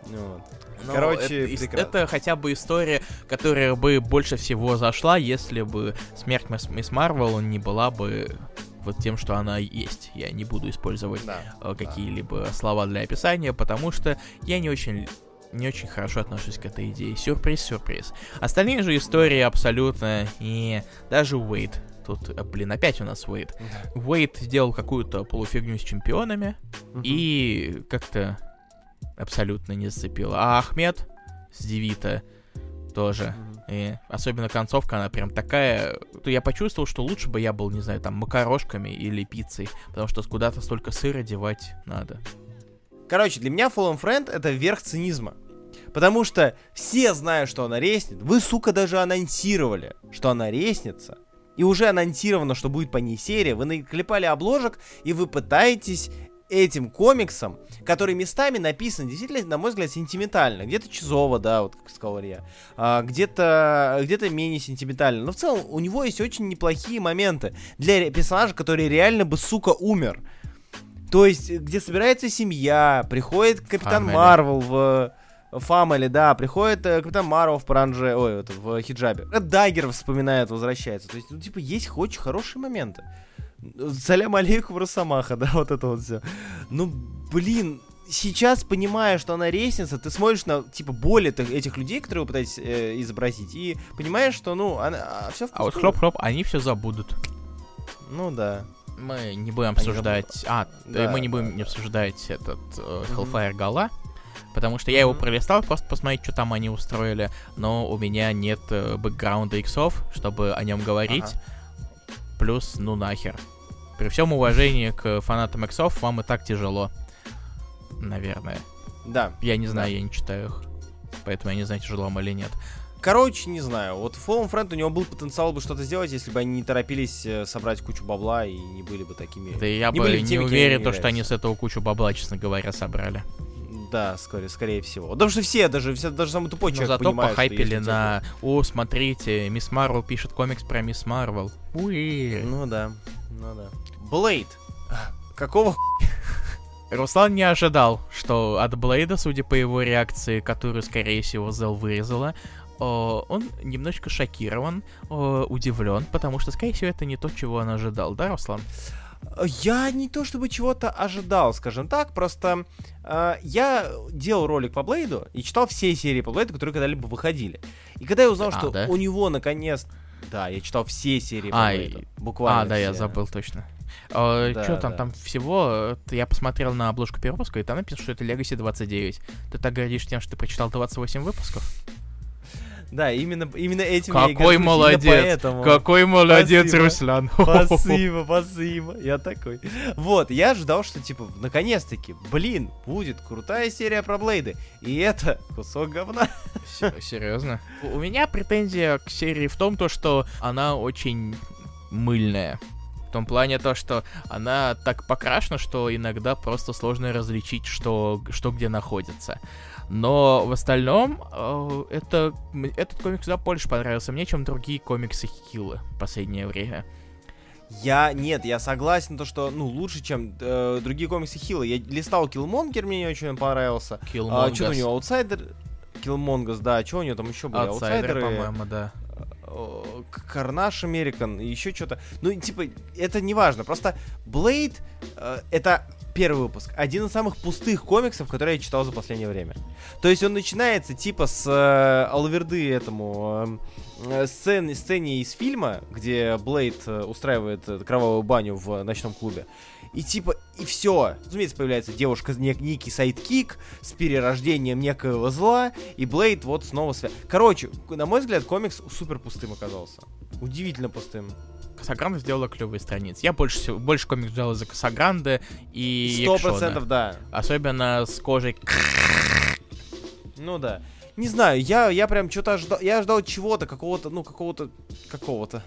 Вот. Ну, Короче, это, прекрасно. это хотя бы история, которая бы больше всего зашла, если бы смерть Мисс, Мисс Марвел не была бы вот тем, что она есть. Я не буду использовать Да. э, какие-либо слова для описания, потому что я не очень не очень хорошо отношусь к этой идее. Сюрприз, сюрприз. Остальные же истории абсолютно не... Даже Уэйд. Тут, э, блин, опять у нас Уэйд. Уэйд сделал какую-то полуфигню с чемпионами, Мгм. и как-то абсолютно не зацепило. А Ахмед с Девита тоже. И особенно концовка, она прям такая... То я почувствовал, что лучше бы я был, не знаю, там, макарошками или пиццей, потому что куда-то столько сыра девать надо. Короче, для меня Fallen Friend это верх цинизма. Потому что все знают, что она резнет. Вы, сука, даже анонсировали, что она резнится. И уже анонсировано, что будет по ней серия. Вы наклепали обложек, и вы пытаетесь этим комиксом который местами написан действительно, на мой взгляд, сентиментально. Где-то Чизова, да, вот как сказал Илья. А, где-то, где-то менее сентиментально. Но в целом у него есть очень неплохие моменты для персонажа, который реально бы, сука, умер. То есть, где собирается семья, приходит Капитан Family. Марвел в... Family, да, приходит э, Капитан Марвел в паранже, ой, это, в хиджабе. Даггер вспоминает, возвращается. То есть, ну, типа, есть очень хорошие моменты. Салям алейкум Росомаха, да, вот это вот все. Ну, блин, сейчас, понимая, что она ресница, ты смотришь на, типа, боли этих- этих людей, которые вы пытаетесь э, изобразить, и понимаешь, что, ну, она, все А вот хлоп-хлоп, они все забудут. Ну, да. Мы не будем обсуждать... А, э, Да, мы не будем да, не да. обсуждать этот э. Hellfire Gala, потому что я его пролистал, просто посмотреть, что там они устроили, но у меня нет э, бэкграунда иксов, чтобы о нем говорить. Плюс, ну нахер. При всем уважении к фанатам иксов, вам и так тяжело. Наверное. Да. Я не знаю, Да. я не читаю их. Поэтому я не знаю, тяжело вам или нет. Короче, не знаю. Вот Fallen Friend у него был потенциал бы что-то сделать, если бы они не торопились э, собрать кучу бабла и не были бы такими. Да я Не бы не теми, кем уверен, то, что они с этого кучу бабла, честно говоря, собрали. Да, скорее, скорее всего. Да потому что все, даже, все, даже самый тупой Но человек зато понимает, похайпили на... О, смотрите, Мисс Марвел пишет комикс про Мисс Марвел. Уи. Ну да, ну да. Блейд. Какого. Руслан не ожидал, что от Блейда, судя по его реакции, которую, скорее всего, Зел вырезала, он немножечко шокирован, удивлен, потому что, скорее всего, это не то, чего он ожидал, да, Руслан? Я не то чтобы чего-то ожидал, скажем так, просто э, я делал ролик по Блейду и читал все серии по Блейду, которые когда-либо выходили. И когда я узнал, А, что да? у него наконец... Да, я читал все серии по А, Блейду. Буквально а, да, я все. забыл точно. Да, что там, да. там всего? Я посмотрел на обложку первого выпуска, и там написано, что это Legacy 29. Ты так гордишь тем, что ты прочитал 28 выпусков? Да, именно, именно этим я и Какой именно молодец! поэтому. Какой молодец, Спасибо. Руслан! Спасибо, спасибо. Я такой. Вот, я ожидал, что, типа, наконец-таки, блин, будет крутая серия про Блейды. И это кусок говна. Серьезно? У меня претензия к серии в том, то, что она очень мыльная. В том плане то, что она так покрашена, что иногда просто сложно различить, что, что где находится. Но в остальном э, это, этот комикс куда больше понравился мне, чем другие комиксы Хилла в последнее время. Я, нет, я согласен, то, что, ну, лучше, чем э, другие комиксы Хилла. Я листал Киллмонгер, мне не очень понравился. А, Киллмонгер. что у него, Аутсайдер? Киллмонгер, да, что у него там еще были? Аутсайдеры, Аутсайдеры, по-моему, да. О, К- Carnage American еще что-то. Ну, типа, это не важно. Просто Блейд э, это первый выпуск. Один из самых пустых комиксов, которые я читал за последнее время. То есть он начинается типа с э, алаверды этому э, э, сцены, сцене из фильма, где Блейд э, устраивает э, кровавую баню в ночном клубе. И типа, и все. Разумеется, появляется девушка, нек- некий sidekick с перерождением некоего зла, и Блейд вот снова свя... Короче, на мой взгляд, комикс супер пустым оказался. Удивительно пустым. Касагранда сделала клевые страницы. Я больше всего, больше комикс взял из-за Касагранды и Сто процентов, да. Особенно с кожей Ну да. Не знаю, я, я прям что-то ожидал. Я ожидал чего-то, какого-то, ну, какого-то, какого-то.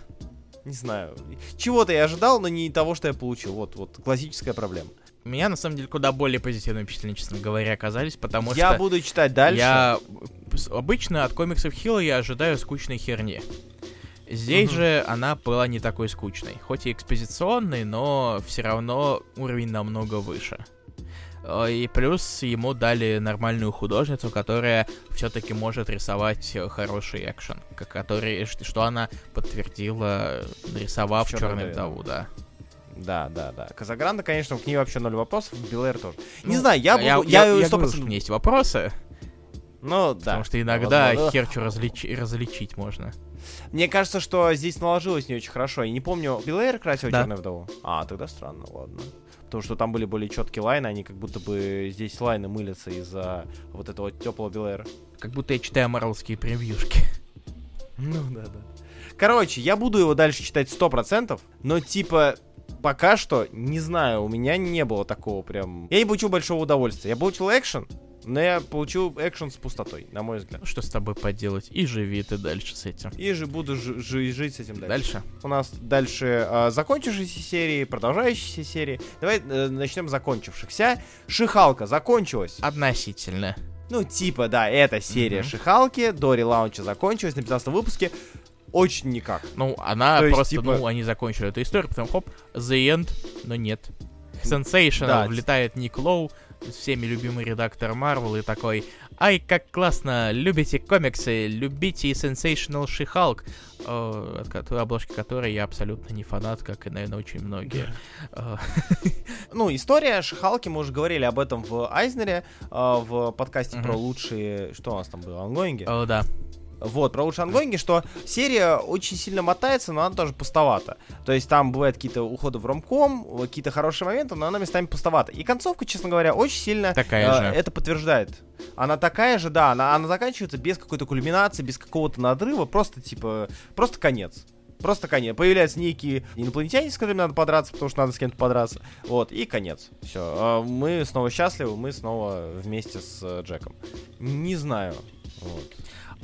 Не знаю. Чего-то я ожидал, но не того, что я получил. Вот, вот, классическая проблема. Меня, на самом деле, куда более позитивные впечатления, честно говоря, оказались, потому я что буду читать дальше. я обычно от комиксов Хилла я ожидаю скучной херни. Здесь Мгм. же она была не такой скучной. Хоть и экспозиционной, но все равно уровень намного выше. Э, И плюс ему дали нормальную художницу, которая все-таки может рисовать хороший экшен, который, что она подтвердила, нарисовав В «Чёрной Черную вдове». вдову, да. Да, да, да. Казагранда, конечно, к ней вообще ноль вопросов. Белэр тоже. не Ну, знаю, я буду... я, Я, я, я говорю, что у меня есть вопросы, Ну, да. потому что иногда возможно. херчу различи- различить можно. Мне кажется, что здесь наложилось не очень хорошо. Я не помню, Белэр красил Да. черную вдову? А, тогда странно, ладно. Потому что там были более четкие лайны, они как будто бы здесь лайны мылятся из-за вот этого теплого Белэра. Как будто я читаю марлские превьюшки. Ну да, да. Короче, я буду его дальше читать 100%, но типа пока что, не знаю, у меня не было такого прям... Я не получил большого удовольствия. Я получил экшен, Но я получил экшен с пустотой, на мой взгляд. Ну, Что с тобой поделать? И живи ты дальше с этим. И же буду жи- жи- жить с этим дальше. Дальше. У нас дальше а, закончившиеся серии, продолжающиеся серии. Давай э, начнем с закончившихся. Шихалка закончилась. Относительно. Ну, типа, да, эта серия Мгм. Шихалки до релаунча закончилась на 15 выпуске. Очень никак. Ну, она То есть, просто, типа- ну, они закончили эту историю, потом хоп, the end, но нет. Sensational, Да. влетает Ник Лоу, всеми любимый редактор Марвел и такой, ай, как классно, любите комиксы, любите и Sensational She-Hulk, э, от которой, обложки которой я абсолютно не фанат, как и, наверное, очень многие. Э, Ну, история Шихалки, мы уже говорили об этом в Айзнере, э, в подкасте про лучшие... Что у нас там было? Ангоинги? э, Да. Вот, про лучшие ангоинги, что серия очень сильно мотается, но она тоже пустовата. То есть там бывают какие-то уходы в ромком, какие-то хорошие моменты, но она местами пустовата. И концовка, честно говоря, очень сильно Такая э, же. это подтверждает. Она такая же, да, она, она заканчивается без какой-то кульминации, без какого-то надрыва, просто типа, просто конец. Просто конец. Появляются некие инопланетяне, с которыми надо подраться, потому что надо с кем-то подраться. Вот, и конец. Все. Мы снова счастливы, мы снова вместе с э, Джеком. Не знаю. Вот.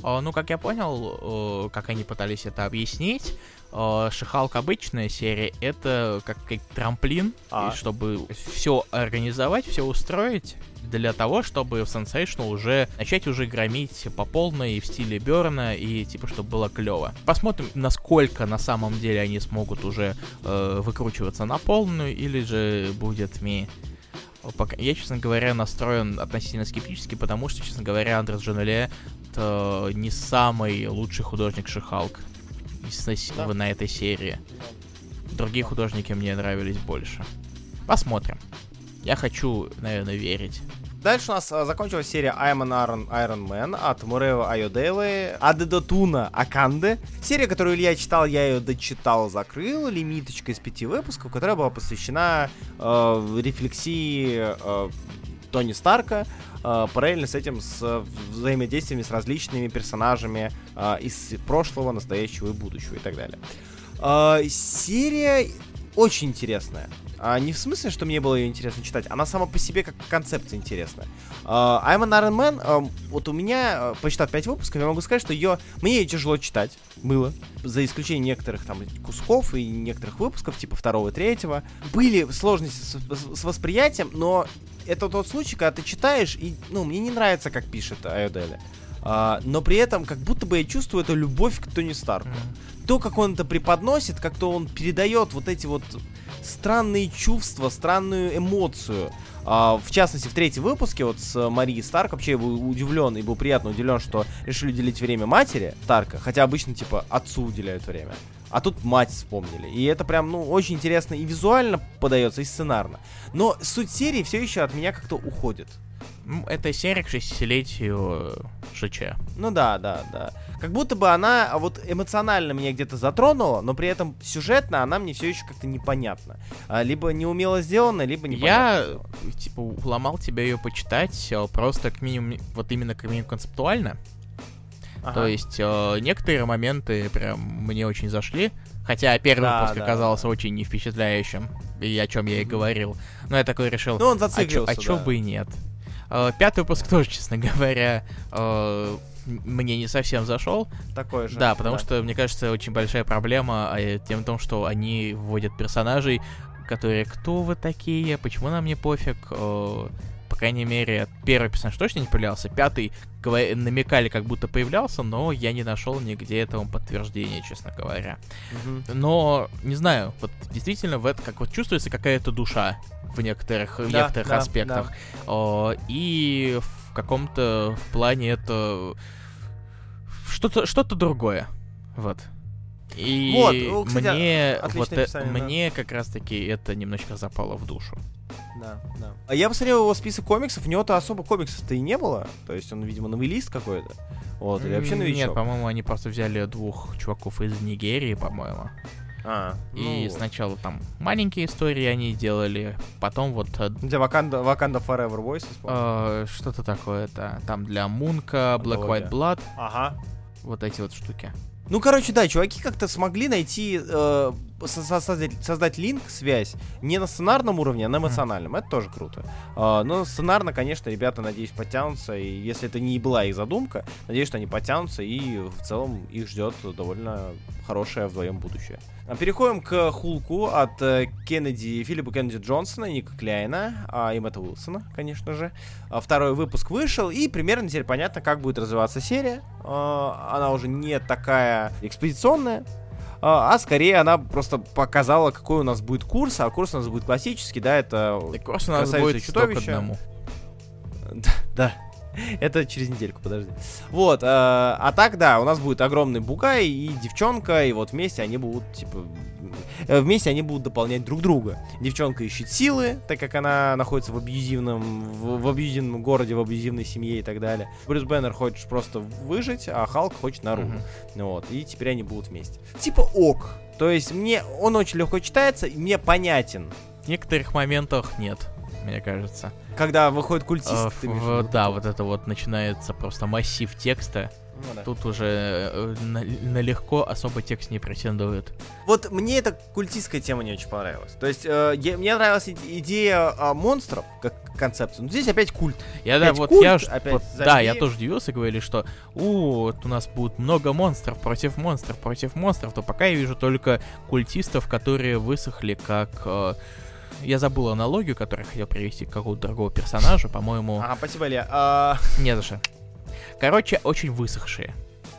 Э, Ну, как я понял, э, как они пытались это объяснить, э, Шихалк обычная серия это как, как трамплин, А. и чтобы все организовать, все устроить для того, чтобы в Sensational уже начать уже громить по полной в стиле Берна, и типа, чтобы было клево. Посмотрим, насколько на самом деле они смогут уже э, выкручиваться на полную, или же будет ми. Пока, я, честно говоря, настроен относительно скептически, потому что, честно говоря, Андрес Жанеле это не самый лучший художник Шихалк Да. на этой серии. Другие художники мне нравились больше. Посмотрим. Я хочу, наверное, верить. Дальше у нас а, закончилась серия I'm an Iron, Iron Man от Мурео Айоделы, Адедотуна Аканде. Серия, которую Илья читал, я ее дочитал, закрыл. Лимиточка из пяти выпусков, которая была посвящена э, рефлексии э, Тони Старка, э, параллельно с этим с взаимодействиями с различными персонажами э, из прошлого, настоящего и будущего и так далее. Э, серия очень интересная. А не в смысле, что мне было ее интересно читать, она сама по себе как концепция интересная. Uh, I'm an Iron Man, эм, вот у меня, э, почитав 5 выпусков, я могу сказать, что ее, мне ее тяжело читать было, за исключением некоторых там кусков и некоторых выпусков, типа второго и третьего. Были сложности с, с- с восприятием, но это тот случай, когда ты читаешь, и, ну, мне не нравится, как пишет Айоделя. А, но при этом, как будто бы я чувствую эту любовь к Тони Старку то, как он это преподносит, как-то он передает вот эти вот странные чувства, странную эмоцию. А, в частности, в третьем выпуске вот с Марией Старк вообще я был удивлен и был приятно удивлен, что решили уделить время матери Старка, хотя обычно типа отцу уделяют время. А тут мать вспомнили. И это прям, ну, очень интересно и визуально подается, и сценарно. Но суть серии все еще от меня как-то уходит. Ну, Это серия к 60-летию ШЧ. Ну да, да, да. Как будто бы она а вот эмоционально меня где-то затронула, но при этом сюжетно она мне все еще как-то непонятна. А, либо неумело сделана, либо непонятно. Я, типа, уломал тебя ее почитать э, просто как минимум, вот именно как минимум концептуально. Ага. То есть э, некоторые моменты прям мне очень зашли. Хотя первый Да, выпуск да, оказался да. очень не впечатляющим, и о чем я и говорил. Но я такой решил, Ну, он а а чё да. бы и нет. Э, пятый выпуск тоже, честно говоря, э, мне не совсем зашел. Такой же. Да, потому что, мне кажется, очень большая проблема а, тем в том, что они вводят персонажей, которые кто вы такие, почему нам не пофиг. По крайней мере, первый персонаж точно не появлялся, пятый намекали, как будто появлялся, но я не нашел нигде этому подтверждения, честно говоря. Мгм. Но, не знаю, вот действительно, в это, как вот чувствуется какая-то душа в некоторых, в Да, некоторых да, аспектах. О, и в каком-то в плане это что-то что-то другое. Вот. И Вот, ну, кстати, мне, вот, э- да. мне как раз-таки это немножко запало в душу. Да, да. А я посмотрел его список комиксов, у него-то особо комиксов-то и не было. То есть он, видимо, новелист какой-то. Вот, или вообще новичок. Нет, по-моему, они просто взяли двух чуваков из Нигерии, по-моему. А, И ну, сначала там маленькие истории они делали, потом вот э, Где Wakanda, Wakanda Forever вспомнил. э, что-то такое-то. Там для Мунка, Black Антология. White Blood, Ага. вот эти вот штуки. Ну, короче, да, чуваки как-то смогли найти э, создать, создать линк, связь не на сценарном уровне, а на эмоциональном. Это тоже круто. А, но сценарно, конечно, ребята, надеюсь, подтянутся. И если это не была их задумка, надеюсь, что они подтянутся. И в целом их ждет довольно хорошее вдвоем будущее. А Переходим к Хулку от э, Кеннеди, Филиппа Кеннеди Джонсона, Ника Кляйна а, и Мэтта Уилсона, конечно же. А, Второй выпуск вышел, и примерно теперь понятно, как будет развиваться серия. Она уже не такая экспедиционная, а а скорее она просто показала, какой у нас будет курс, а курс у нас будет классический, да, это... И курс у нас будет чудовище. одному. Да, да. Это через недельку, подожди. Вот, э, а так, да, у нас будет огромный бугай и девчонка, и вот вместе они будут, типа, э, вместе они будут дополнять друг друга. Девчонка ищет силы, так как она находится в абьюзивном, в, в абьюзивном городе, в абьюзивной семье и так далее. Брюс Беннер хочет просто выжить, а Халк хочет наружу. Мгм. Вот, и теперь они будут вместе. Типа ок. То есть мне он очень легко читается, и мне понятен. В некоторых моментах нет, мне кажется. Когда выходит культист, Э, ты в- да, вот это вот начинается просто массив текста. Ну да. Тут уже э, на, на легко особо текст не претендует. Вот мне эта культистская тема не очень понравилась. То есть э, я- мне нравилась иде- идея а, монстров как концепция. Но здесь опять культ. Я да, Опять вот культ, я опять вот, зомби. да, я тоже удивился, говорили, что у вот у нас будет много монстров против монстров против монстров, то пока я вижу только культистов, которые высохли как э, я забыл аналогию, которую я хотел привести к какому-то другому персонажу, по-моему, Ага, спасибо, Илья. А, не за что. Короче, очень высохшие,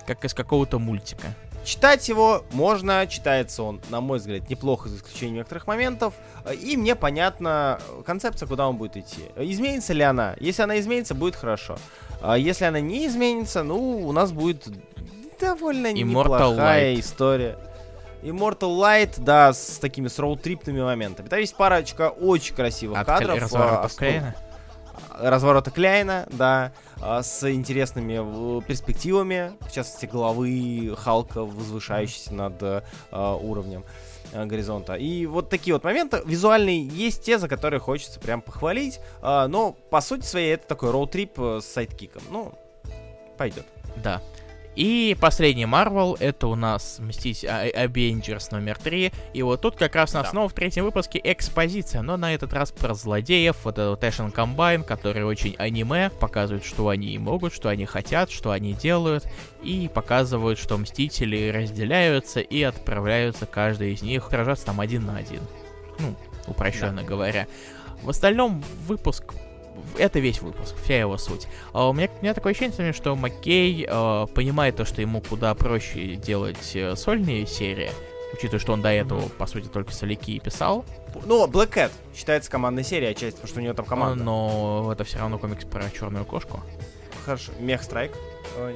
как из какого-то мультика. читать его можно, читается он, на мой взгляд, неплохо, за исключением некоторых моментов. И мне понятна концепция, куда он будет идти. Изменится ли она? Если она изменится, будет хорошо. А если она не изменится, ну, у нас будет довольно Immortal неплохая Light. история. Immortal Light, да, с такими с роуд-трипными моментами. Там есть парочка очень красивых От кадров. Разворота а, в Клейна. разворота Кляйна, да, а, с интересными перспективами, в частности, головы Халка, возвышающейся над а, уровнем горизонта. И вот такие вот моменты визуальные есть те, за которые хочется прям похвалить, а, но по сути своей это такой роуд-трип э, с сайдкиком. Ну, пойдет. Да. И последний Марвел, это у нас Мстить а- Avengers номер 3. И вот тут как раз у нас Да. снова в третьем выпуске экспозиция, но на этот раз про злодеев, вот этот Action Combine, который очень аниме, показывает, что они могут, что они хотят, что они делают, и показывают, что Мстители разделяются и отправляются каждый из них сражаться там один на один. Ну, упрощенно говоря. В остальном выпуск это весь выпуск, вся его суть. А у меня, у меня такое ощущение, что Маккей э, понимает то, что ему куда проще делать э, сольные серии, учитывая, что он до этого, по сути, только соляки писал, Ну, Black Cat считается командной серией отчасти, потому что у него там команда. но это все равно комикс про черную кошку. Хорошо. Мех Страйк. Ой,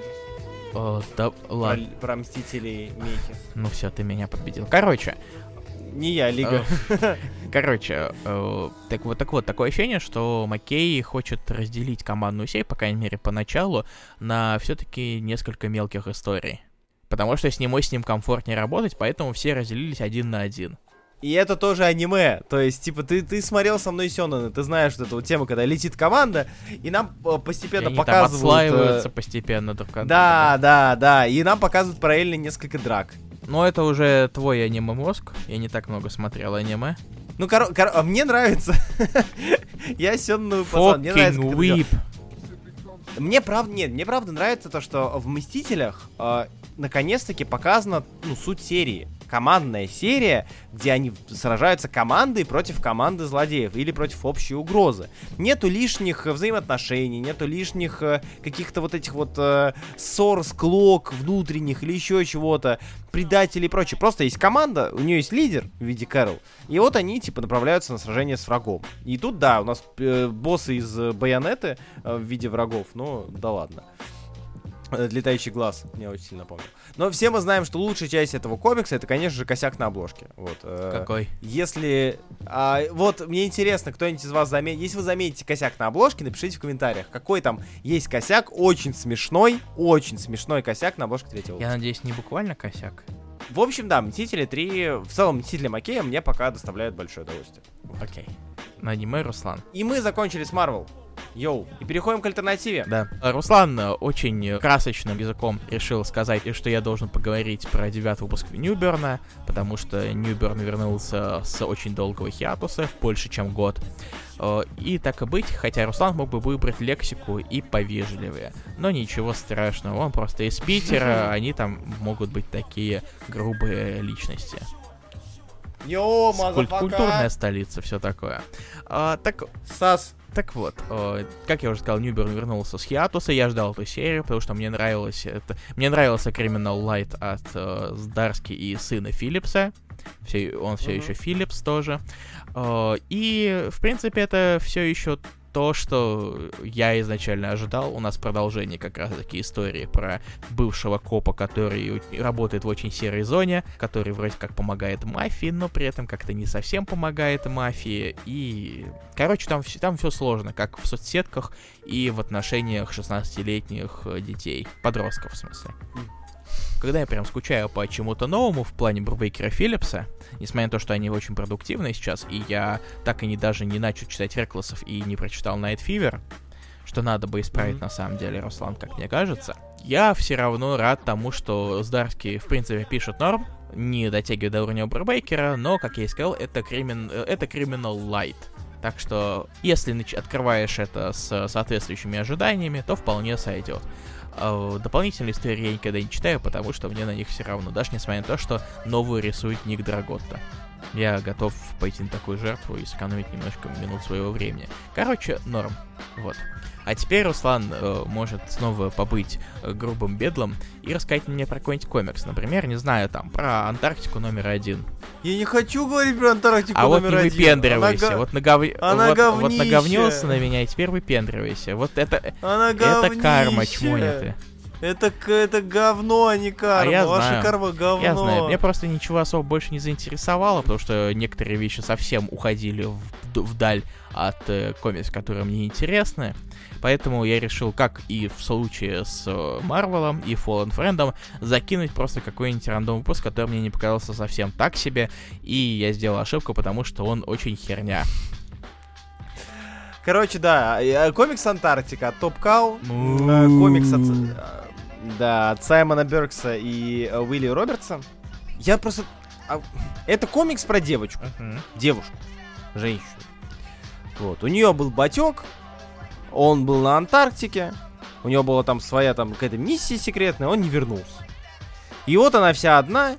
Э, да, Про, ладно, про Мстителей Мехи. ну все, ты меня победил. Короче, Не я, Лига. Короче, э, так вот, так вот, такое ощущение, что Маккей хочет разделить командную сеть, по крайней мере, поначалу, на все-таки несколько мелких историй. Потому что с ним с ним комфортнее работать, поэтому все разделились один на один. И это тоже аниме. То есть, типа, ты, ты смотрел со мной Сёнэна, ты знаешь вот эту тему, когда летит команда, и нам э, И постепенно они там показывают... отслаиваются э, постепенно друг от друга. Да, да, да. И нам показывают параллельно несколько драк. Но это уже твой аниме-мозг. Я не так много смотрел аниме. Ну, коро- коро- а мне нравится. Я Сёнэну пацан, мне нравится. Whip. Мне правда, нет, мне правда нравится то, что в Мстителях э, наконец-таки показана, ну, суть серии. Командная серия, где они сражаются командой против команды злодеев или против общей угрозы. Нету лишних э, взаимоотношений, нету лишних э, каких-то вот этих вот э, ссор, склок внутренних или еще чего-то, предателей и прочее. Просто есть команда, у нее есть лидер в виде Кэрол, и вот они, типа, направляются на сражение с врагом. И тут, да, у нас э, боссы из э, Байонеты э, в виде врагов, ну, да ладно. Э, Летающий глаз, мне очень сильно напомнил. Но все мы знаем, что лучшая часть этого комикса это, конечно же, косяк на обложке. Вот. э, Какой? Если. а, вот мне интересно, кто-нибудь из вас заметит. Если вы заметите косяк на обложке, напишите в комментариях, какой там есть косяк. Очень смешной, очень смешной косяк на обложке третьего. Я надеюсь, не буквально косяк. В общем, да, Мстители 3, в целом Мстители Макея мне пока доставляют большое удовольствие. Окей. На аниме Руслан. И мы закончили с Марвел. Йоу. И переходим к альтернативе. Да. Руслан э, очень красочным языком решил сказать, что я должен поговорить про девятый выпуск Ньюберна, потому что Ньюберн вернулся с очень долгого хиатуса, больше чем год. Э, и так и быть, хотя Руслан мог бы выбрать лексику и повежливее. Но ничего страшного, он просто из Питера, они там могут быть такие грубые личности. Йо, Куль- Культурная столица, все такое. А, так, Сас. Так вот, э, как я уже сказал, Ньюберн вернулся с Хиатуса, я ждал эту серию, потому что мне нравилось это... Мне нравился Criminal Light от э, Здарски и сына Филлипса. Все, он все Мгм. еще Филлипс тоже. Э, и, в принципе, это все еще то, что я изначально ожидал. У нас продолжение как раз-таки истории про бывшего копа, который работает в очень серой зоне, который вроде как помогает мафии, но при этом как-то не совсем помогает мафии. И, короче, там, там все сложно, как в соцсетках и в отношениях 16-летних э, детей, подростков в смысле. Когда я прям скучаю по чему-то новому в плане Брубейкера Филлипса, несмотря на то, что они очень продуктивны сейчас, и я так и не даже не начал читать Реклассов и не прочитал Night Fever, что надо бы исправить Мгм. на самом деле, Руслан, как мне кажется, я все равно рад тому, что Здарский, в принципе, пишет норм, не дотягивая до уровня Брубейкера, но, как я и сказал, это, кримин... это Criminal Light. Так что, если нач- открываешь это с соответствующими ожиданиями, то вполне сойдет. А, Дополнительные истории я никогда не читаю, потому что мне на них все равно, даже несмотря на то, что новую рисует Ник Драготта. Я готов пойти на такую жертву и сэкономить немножко минут своего времени. Короче, норм. Вот. А теперь Руслан э, может снова побыть э, грубым бедлом и рассказать мне про какой-нибудь комикс. Например, не знаю, там, про Антарктику номер один. Я не хочу говорить про Антарктику а вот номер не один. выпендривайся. Она, га- Вот, нагов... она вот, вот наговнился на меня, и теперь выпендривайся. Вот это, Она это карма, чмоня ты. Это, это говно, а не карма. я Ваша знаю. карма говно. Я знаю, меня просто ничего особо больше не заинтересовало, потому что некоторые вещи совсем уходили в- вдаль от э, комиксов, которые мне интересны. Поэтому я решил, как и в случае с э, Марвелом и Fallen Friend, закинуть просто какой-нибудь рандом выпуск, который мне не показался совсем так себе. И я сделал ошибку, потому что он очень херня. Короче, да, э, комикс Антарктика Топ Кау. Му. Э, Комикс от, э, да, от Саймона Беркса и э, Уилли Робертса. Я просто... а, Это комикс про девочку. Девушку. Женщину. Вот. У нее был батек. Он был на Антарктике. У него была там своя там какая-то миссия секретная. Он не вернулся. И вот она вся одна.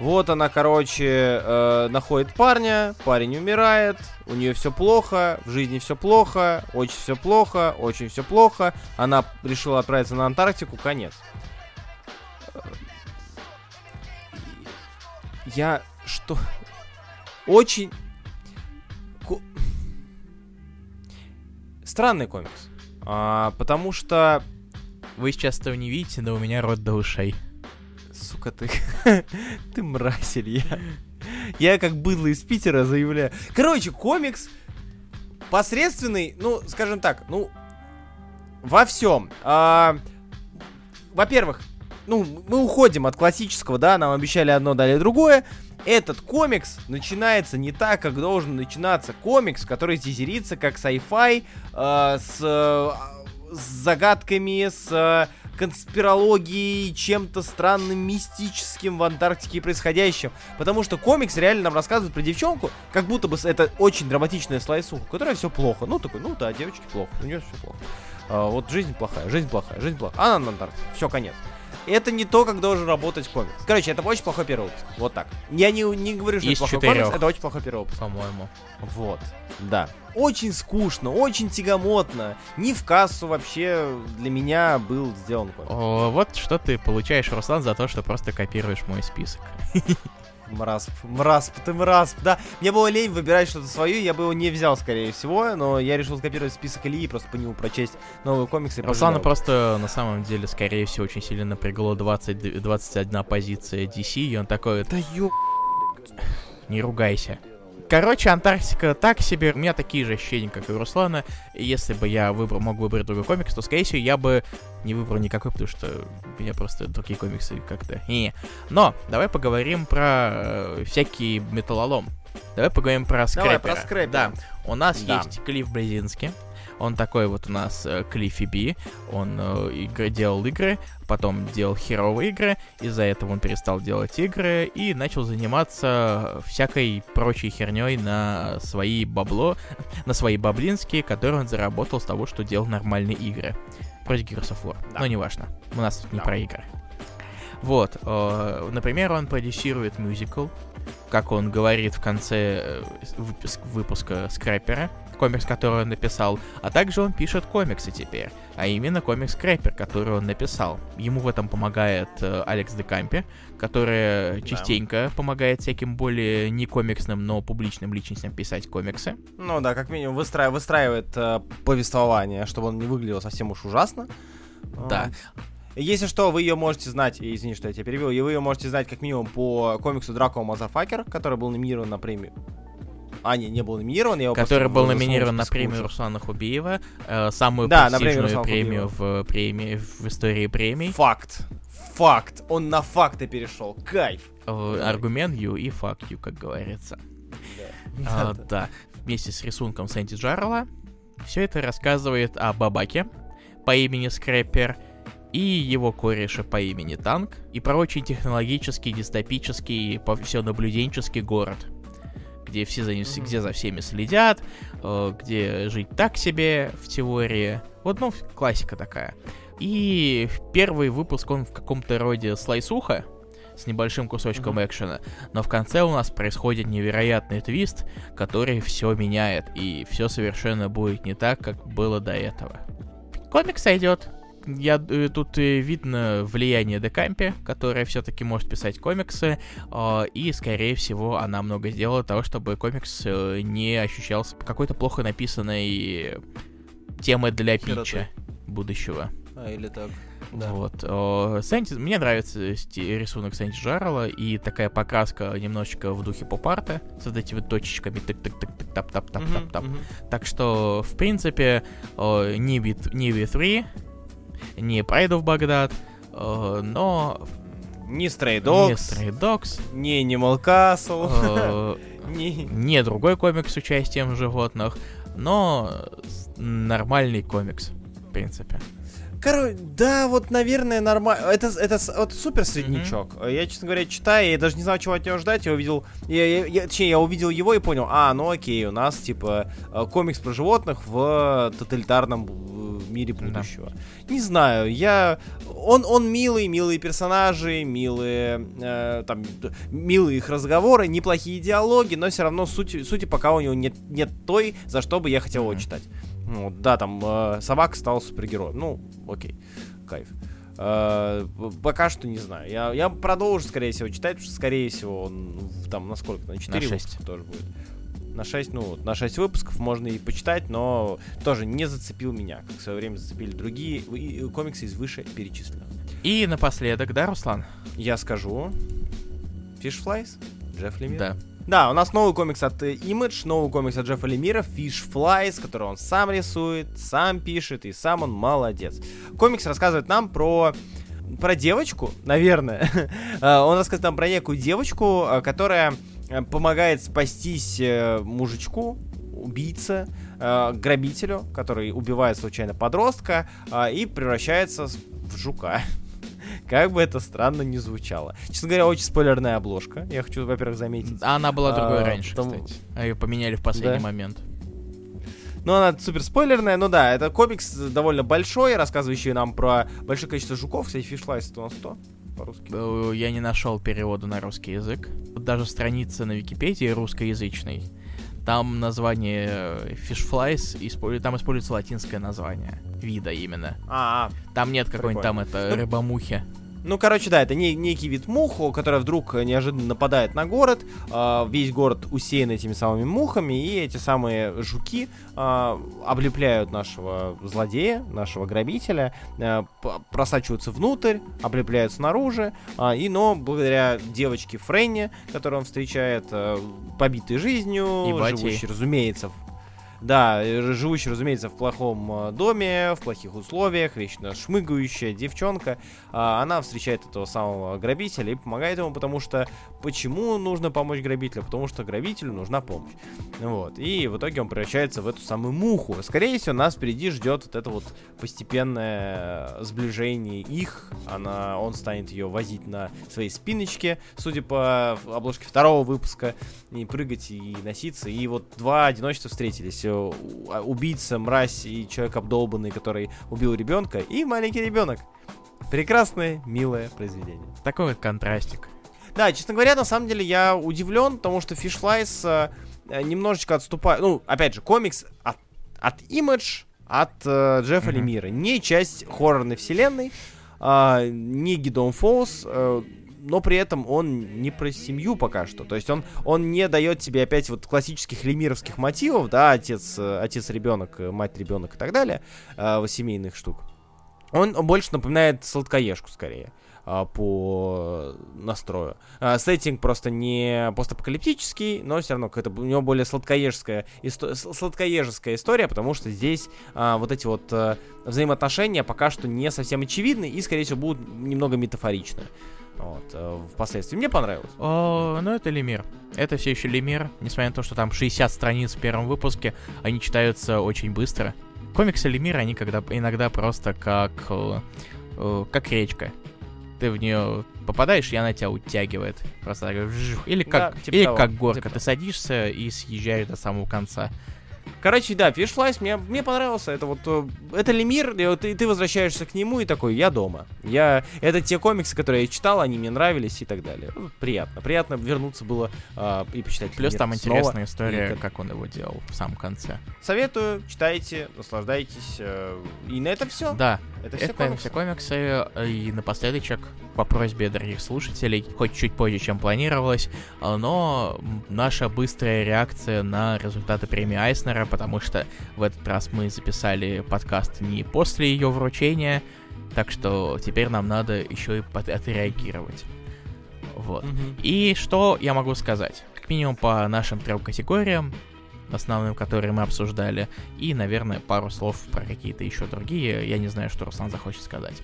Вот она, короче, э, находит парня, парень умирает, у нее все плохо, в жизни все плохо, очень все плохо, очень все плохо. Она решила отправиться на Антарктику, конец. Э, Я что? Очень... ко- Странный комикс. А, потому что Вы сейчас этого не видите, но у меня рот до ушей. Сука, ты... ты мразь, Илья. Я как быдло из Питера заявляю. Короче, комикс посредственный, ну, скажем так, ну, во всем. А, во-первых, ну, мы уходим от классического, да, нам обещали одно, дали другое. Этот комикс начинается не так, как должен начинаться комикс, который тизерится как sci-fi, э, с, э, с загадками, с э, конспирологией, чем-то странным, мистическим в Антарктике происходящим. Потому что комикс реально нам рассказывает про девчонку, как будто бы это очень драматичная слайсуха, которой все плохо. Ну, такой, ну да, девочке плохо, у нее все плохо. А, вот жизнь плохая, жизнь плохая, жизнь плохая. Она на Антарктике, все, конец. Это не то, как должен работать комикс. Короче, это очень плохой первый выпуск. Вот так. Я не, не говорю, что Из это плохой четырех. комикс, это очень плохой первый выпуск. По-моему. Вот, да. Очень скучно, очень тягомотно. Не в кассу вообще для меня был сделан комикс. О, вот что ты получаешь, Руслан, за то, что просто копируешь мой список. Мрасп, мрасп, ты мрасп, да. Мне было лень выбирать что-то свое, я бы его не взял, скорее всего, но я решил скопировать список Ильи и просто по нему прочесть новые комиксы. Руслана просто, на самом деле, скорее всего, очень сильно напрягло 20, 21 позиция DC, и он такой, Да ё... не ругайся. Короче, Антарктика так себе. У меня такие же ощущения, как и у Руслана. Если бы я выбрал, мог выбрать другой комикс, то, скорее всего, я бы не выбрал никакой, потому что у меня просто другие комиксы как-то... Не. Но давай поговорим про э, всякий металлолом. Давай поговорим про скрэпера. Давай, про скрэпера. Да, у нас Да. есть Клифф Близинский. Он такой вот у нас э, Клиффи Би. Он э, игры, делал игры, потом делал херовые игры. Из-за этого он перестал делать игры и начал заниматься всякой прочей херней на свои бабло, на свои баблинские, которые он заработал с того, что делал нормальные игры. Вроде Gears of War. Да. Но неважно. У нас тут не Да. про игры. Вот, э, например, он продюсирует мюзикл, как он говорит в конце э, выпуск- выпуска Скрэпера, комикс, который он написал, а также он пишет комиксы теперь, а именно комикс Скрэпер, который он написал. Ему в этом помогает э, Алекс Декампи, который Да. частенько помогает всяким более не комиксным, но публичным личностям писать комиксы. Ну да, как минимум выстра- выстраивает э, повествование, чтобы он не выглядел совсем уж ужасно. Да. Если что, вы ее можете знать, извини, что я тебя перебил, и вы ее можете знать как минимум по комиксу Драко Мазафакер, который был номинирован на премию. А, не, не был номинирован, я его который был номинирован на премию. Руслана Хубиева, э, самую Да, на премию премию в, премии, в истории премий. Факт. Факт. Он на факты перешел. Кайф. Э, Аргумент you и fuck you, как говорится. А, Да. да, вместе с рисунком Сэнди Джаррелла. Все это рассказывает о бабаке по имени Скрэппер и его кореше по имени Танк и про очень технологический, дистопический, все наблюденческий город, где все за, Мгм. где за всеми следят, э, где жить так себе в теории. Вот, ну, классика такая. И первый выпуск он в каком-то роде слайсуха, с небольшим кусочком Мгм. экшена, но в конце у нас происходит невероятный твист, который все меняет, и все совершенно будет не так, как было до этого. Комикс сойдет. Я, э, тут э, видно влияние Декампи, которая все-таки может писать комиксы, э, и, скорее всего, она много сделала того, чтобы комикс э, не ощущался какой-то плохо написанной темой для Херотой. питча будущего. А, или так. Вот. о, Сэнди- Мне нравится рисунок Сэнди Джаррелла и такая покраска немножечко в духе поп-арта с вот этими точечками тык-тык-тык-тык тап-тап-тап-тап-тап. Мгм, мгм. Так что, в принципе, не We- не We3, не Pride of Baghdad, о, но Не Stray не Dogs, Stray Dogs, не Animal Castle, о, не... не другой комикс с участием животных, но нормальный комикс, в принципе. Короче, да, вот, наверное, нормально. Это, это вот супер среднячок. Я, честно говоря, читаю, я даже не знал, чего от него ждать. Я увидел, я, я- я- точнее, я увидел его и понял, а, ну окей, у нас, типа, э, комикс про животных в тоталитарном э, мире будущего. Не знаю, я... Он, он милый, милые персонажи, милые, э, там, милые их разговоры, неплохие диалоги, но все равно сути, сути пока у него нет, нет той, за что бы я хотел его читать. Ну, да, там э, собака стала супергероем. Ну, окей, кайф. Э, пока что не знаю. Я, я продолжу, скорее всего, читать, потому что, скорее всего, он там на сколько? На 4 шесть. выпуска тоже будет. На 6, ну, на 6 выпусков можно и почитать, но тоже не зацепил меня, как в свое время зацепили другие комиксы из выше перечисленных. И напоследок, да, Руслан? Я скажу. Fish Flies? Джефф Лемир? Да. Да, у нас новый комикс от э, Image, новый комикс от Джеффа Лемира, Fish Flies, который он сам рисует, сам пишет, и сам он молодец. Комикс рассказывает нам про про девочку, наверное. А, он рассказывает нам про некую девочку, а, которая э, помогает спастись э, мужичку, убийце, э, грабителю, который убивает случайно подростка и превращается в жука. Как бы это странно не звучало. Честно говоря, очень спойлерная обложка. Я хочу, во-первых, заметить. А Она была другой А, раньше, потому- кстати. А ее поменяли в последний Да? момент. Ну, она супер спойлерная, ну да, это комикс довольно большой, рассказывающий нам про большое количество жуков. Кстати, фишлайс у нас кто? По-русски. Э, Я не нашел перевода на русский язык. Даже страница на Википедии русскоязычной. Там название э, Fish Flies, использу- там используется латинское название. Вида именно. А, а, Там нет какой-нибудь там это Ну, рыбомухи. Ну, короче, да, это не, некий вид мух, которая вдруг э, неожиданно нападает на город. а, весь город усеян этими самыми мухами, и эти самые жуки а, облепляют нашего злодея, нашего грабителя, п- просачиваются внутрь, облепляют снаружи. а, и, но благодаря девочке Френне, которую он встречает, а, побитой жизнью, И батей. живущей, разумеется, в- Да, э, живущая, разумеется, в плохом э, доме, в плохих условиях, вечно шмыгающая девчонка. А, она встречает этого самого грабителя и помогает ему, потому что почему нужно помочь грабителю? Потому что грабителю нужна помощь. Вот. И в итоге он превращается в эту самую муху. Скорее всего, нас впереди ждет вот это вот постепенное сближение их. Она, он станет ее возить на своей спиночке, судя по обложке второго выпуска, и прыгать, и носиться. И вот два одиночества встретились. А, убийца, мразь и человек обдолбанный, который убил ребенка, и маленький ребенок. Прекрасное, милое произведение. Такой вот контрастик. Да, честно говоря, на самом деле я удивлен, потому что Fishflies э, немножечко отступает. Ну, опять же, комикс от, от Image, от э, Джеффа mm-hmm. Лемира. Не часть хоррорной вселенной, э, не Гидон Фоус, э, но при этом он не про семью пока что. То есть он, он не дает тебе опять вот классических лемировских мотивов, да, отец, э, отец ребенок, э, мать ребенок и так далее, э, семейных штук. Он больше напоминает сладкоежку скорее а, по настрою. А, сеттинг просто не постапокалиптический, но все равно это у него более сладкоежская, исто- сладкоежеская история, потому что здесь а, вот эти вот а, взаимоотношения пока что не совсем очевидны и, скорее всего, будут немного метафоричны. Вот, э, впоследствии. Мне понравилось. О, ну это Лемир. Это все еще Лемир. Несмотря на то, что там 60 страниц в первом выпуске, они читаются очень быстро. Комиксы Лемира, они когда иногда просто как, э, э, как речка. Ты в нее попадаешь, и она тебя утягивает. Просто так, или как, да, типа или того, как горка. Типа. Ты садишься и съезжаешь до самого конца. Короче, да, Fishflies мне, мне понравился. Это вот, э, это Лемир, и вот ты, ты возвращаешься к нему и такой, я дома. Я, это те комиксы, которые я читал, они мне нравились и так далее. Ну, приятно, приятно вернуться было э, и почитать Плюс там интересная история, и, как он его делал в самом конце. Советую, читайте, наслаждайтесь. Э, и на этом все. Да, это все это комиксы. все комиксы. Э, и напоследочек, по просьбе дорогих слушателей, хоть чуть позже, чем планировалось, э, но наша быстрая реакция на результаты премии Айснера потому что в этот раз мы записали подкаст не после ее вручения, так что теперь нам надо еще и отреагировать. Вот. Mm-hmm. И что я могу сказать? Как минимум по нашим трем категориям, основным, которые мы обсуждали, и, наверное, пару слов про какие-то еще другие. Я не знаю, что Руслан захочет сказать.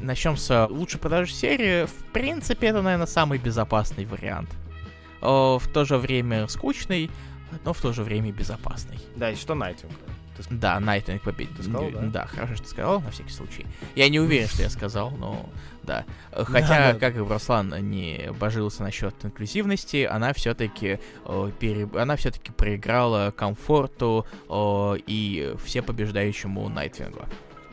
Начнем с лучшей продажи серии. В принципе, это, наверное, самый безопасный вариант. В то же время скучный, но в то же время безопасный. Да, и что Найтвинг? Да, Найтвинг победит. Ты сказал, да? да, хорошо, что ты сказал, на всякий случай. Я не уверен, что я сказал, но да. Хотя, да, как и Руслан не божился насчет инклюзивности, она все-таки пере... она все-таки проиграла комфорту о, и все побеждающему Найтвингу.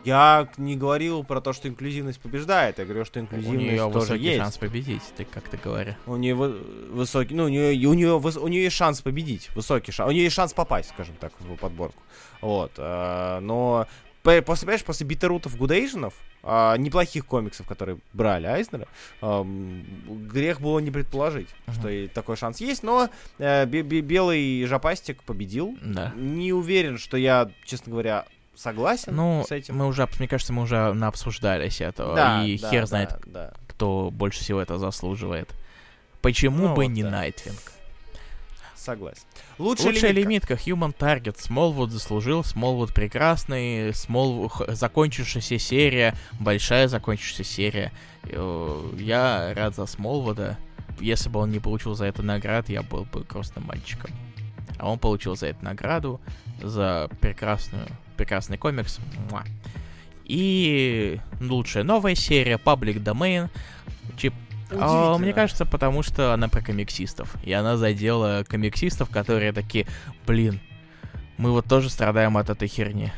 Я не говорил про то, что инклюзивность побеждает. Я говорю, что инклюзивность у нее тоже есть. шанс победить, ты как ты говоришь. У нее высокий, ну, у нее, у нее, у нее есть шанс победить, высокий шанс. У нее есть шанс попасть, скажем так, в подборку. Вот. Э, но после, понимаешь, после битерутов Гудейшенов, а, неплохих комиксов, которые брали Айзнера, а, грех было не предположить, uh-huh. что и такой шанс есть, но а, белый жопастик победил. Да. Не уверен, что я, честно говоря, согласен ну, с этим. Мы уже, мне кажется, мы уже обсуждались этого. Да, и да, хер да, знает, да. кто больше всего это заслуживает. Почему ну, бы вот не да. Найтвинг? Согласен. Лучшая, Лучшая лимитка. лимитка Human Target. Смолвуд заслужил. Смолвуд прекрасный. Смолвуд закончившаяся серия. Большая закончившаяся серия. Э, я рад за Смолвуда. Если бы он не получил за это наград, я был бы грустным мальчиком. А он получил за это награду. За прекрасную прекрасный комикс. И лучшая новая серия, Public Domain. Чип а, мне кажется, потому что она про комиксистов. И она задела комиксистов, которые такие, блин, мы вот тоже страдаем от этой херни.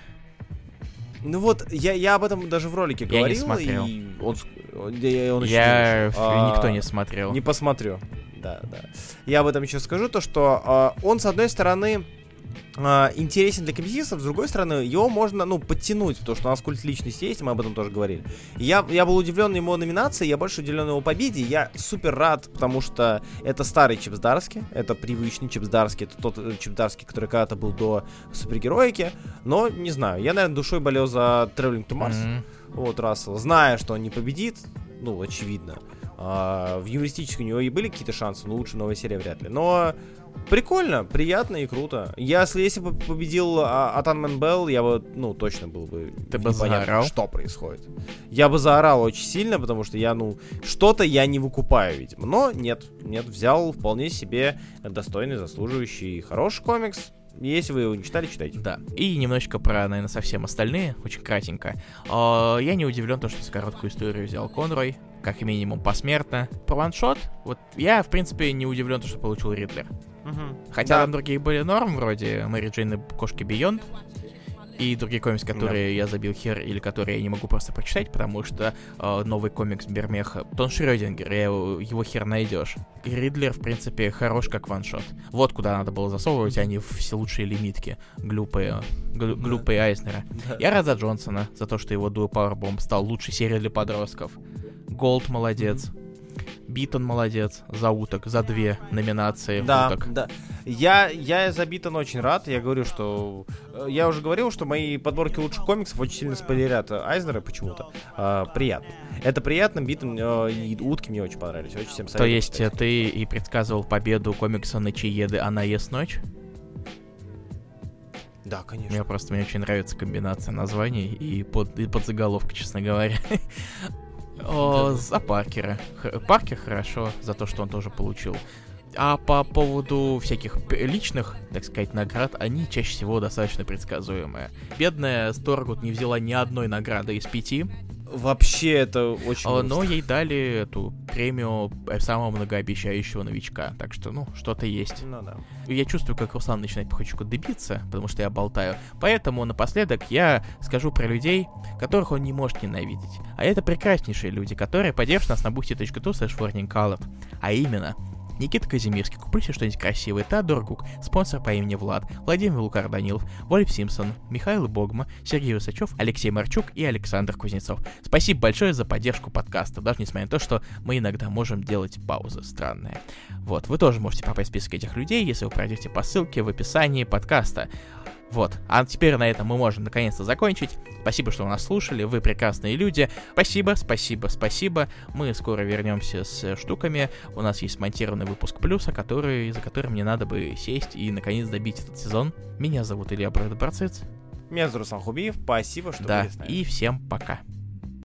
Ну вот, я, я об этом даже в ролике говорил. Я не смотрел. И он, он, он я а, никто не смотрел. Не посмотрю. Да, да. Я об этом еще скажу, то что а, он, с одной стороны, Uh, интересен для комиксистов, с другой стороны, его можно, ну, подтянуть, потому что у нас культ личности есть, мы об этом тоже говорили. Я, я был удивлен его номинацией, я больше удивлен его победе, я супер рад, потому что это старый Чипс Дарски, это привычный Чипс Дарски, это тот э, Чипс Дарски, который когда-то был до супергероики, но, не знаю, я, наверное, душой болел за Traveling to Mars, mm-hmm. вот, Рассел, зная, что он не победит, ну, очевидно, а, в юмористической у него и были какие-то шансы, но лучше новая серия вряд ли, но Прикольно, приятно и круто. Если, если бы победил а, Атанмен Белл, я бы, ну, точно был бы Ты бы заорал? что происходит. Я бы заорал очень сильно, потому что я, ну, что-то я не выкупаю, видимо. Но нет, нет, взял вполне себе достойный, заслуживающий, хороший комикс. Если вы его не читали, читайте. Да. И немножечко про, наверное, совсем остальные, очень кратенько. А, Я не удивлен, то, что за короткую историю взял Конрой, как минимум посмертно. Про ваншот, вот я, в принципе, не удивлен, то, что получил Ридлер. Хотя Да. там другие были норм, вроде Мэри Джейн и Кошки Бионд. И другие комиксы, которые я забил хер, или которые я не могу просто прочитать, потому что э, новый комикс Бермеха, Тон Шрёдингер, я его, хер найдешь. Ридлер, в принципе, хорош как ваншот. Вот куда надо было засовывать, а не в все лучшие лимитки, глупые, глю- Да. глупые Айснера. Да. Я рад за Джонсона, за то, что его Do a Powerbomb стал лучшей серией для подростков. Голд молодец. Битон молодец за уток, за две номинации Да, уток. да. Я, я за Битон очень рад. Я говорю, что... э, Я уже говорил, что мои подборки лучших комиксов очень сильно спойлерят э, Айзнера почему-то. А, приятно. Это приятно. Битон э, и утки мне очень понравились. Очень всем То советую есть читать. э, ты и предсказывал победу комикса «Ночееды» «Она ест ночь»? Да, конечно. Мне просто мне очень нравится комбинация названий и под, и подзаголовка, честно говоря. О, за Паркера. Х- Паркер хорошо за то, что он тоже получил. А по поводу всяких личных, так сказать, наград, они чаще всего достаточно предсказуемые. Бедная Сторгут не взяла ни одной награды из пяти, Вообще это очень а, но ей дали эту премию э, самого многообещающего новичка. Так что, ну, что-то есть. Ну да. Я чувствую, как Руслан начинает потихонечку добиться, потому что я болтаю. Поэтому напоследок я скажу про людей, которых он не может ненавидеть. А это прекраснейшие люди, которые поддержат нас на boosty.tu slash. А именно, Никита Казимирский, купите что-нибудь красивое, Теодор Гук, спонсор по имени Влад, Владимир Лукар Данилов, Вольф Симпсон, Михаил Богма, Сергей Высочев, Алексей Марчук и Александр Кузнецов. Спасибо большое за поддержку подкаста, даже несмотря на то, что мы иногда можем делать паузы странные. Вот, вы тоже можете попасть в список этих людей, если вы пройдете по ссылке в описании подкаста. Вот, а теперь на этом мы можем наконец-то закончить. Спасибо, что вы нас слушали, вы прекрасные люди. Спасибо, спасибо, спасибо. Мы скоро вернемся с штуками. У нас есть смонтированный выпуск плюса, который, за которым мне надо бы сесть и наконец добить этот сезон. Меня зовут Илья Брэд Барцец. Меня зовут Руслан Хубиев. Спасибо, что Да, были с нами. и всем пока.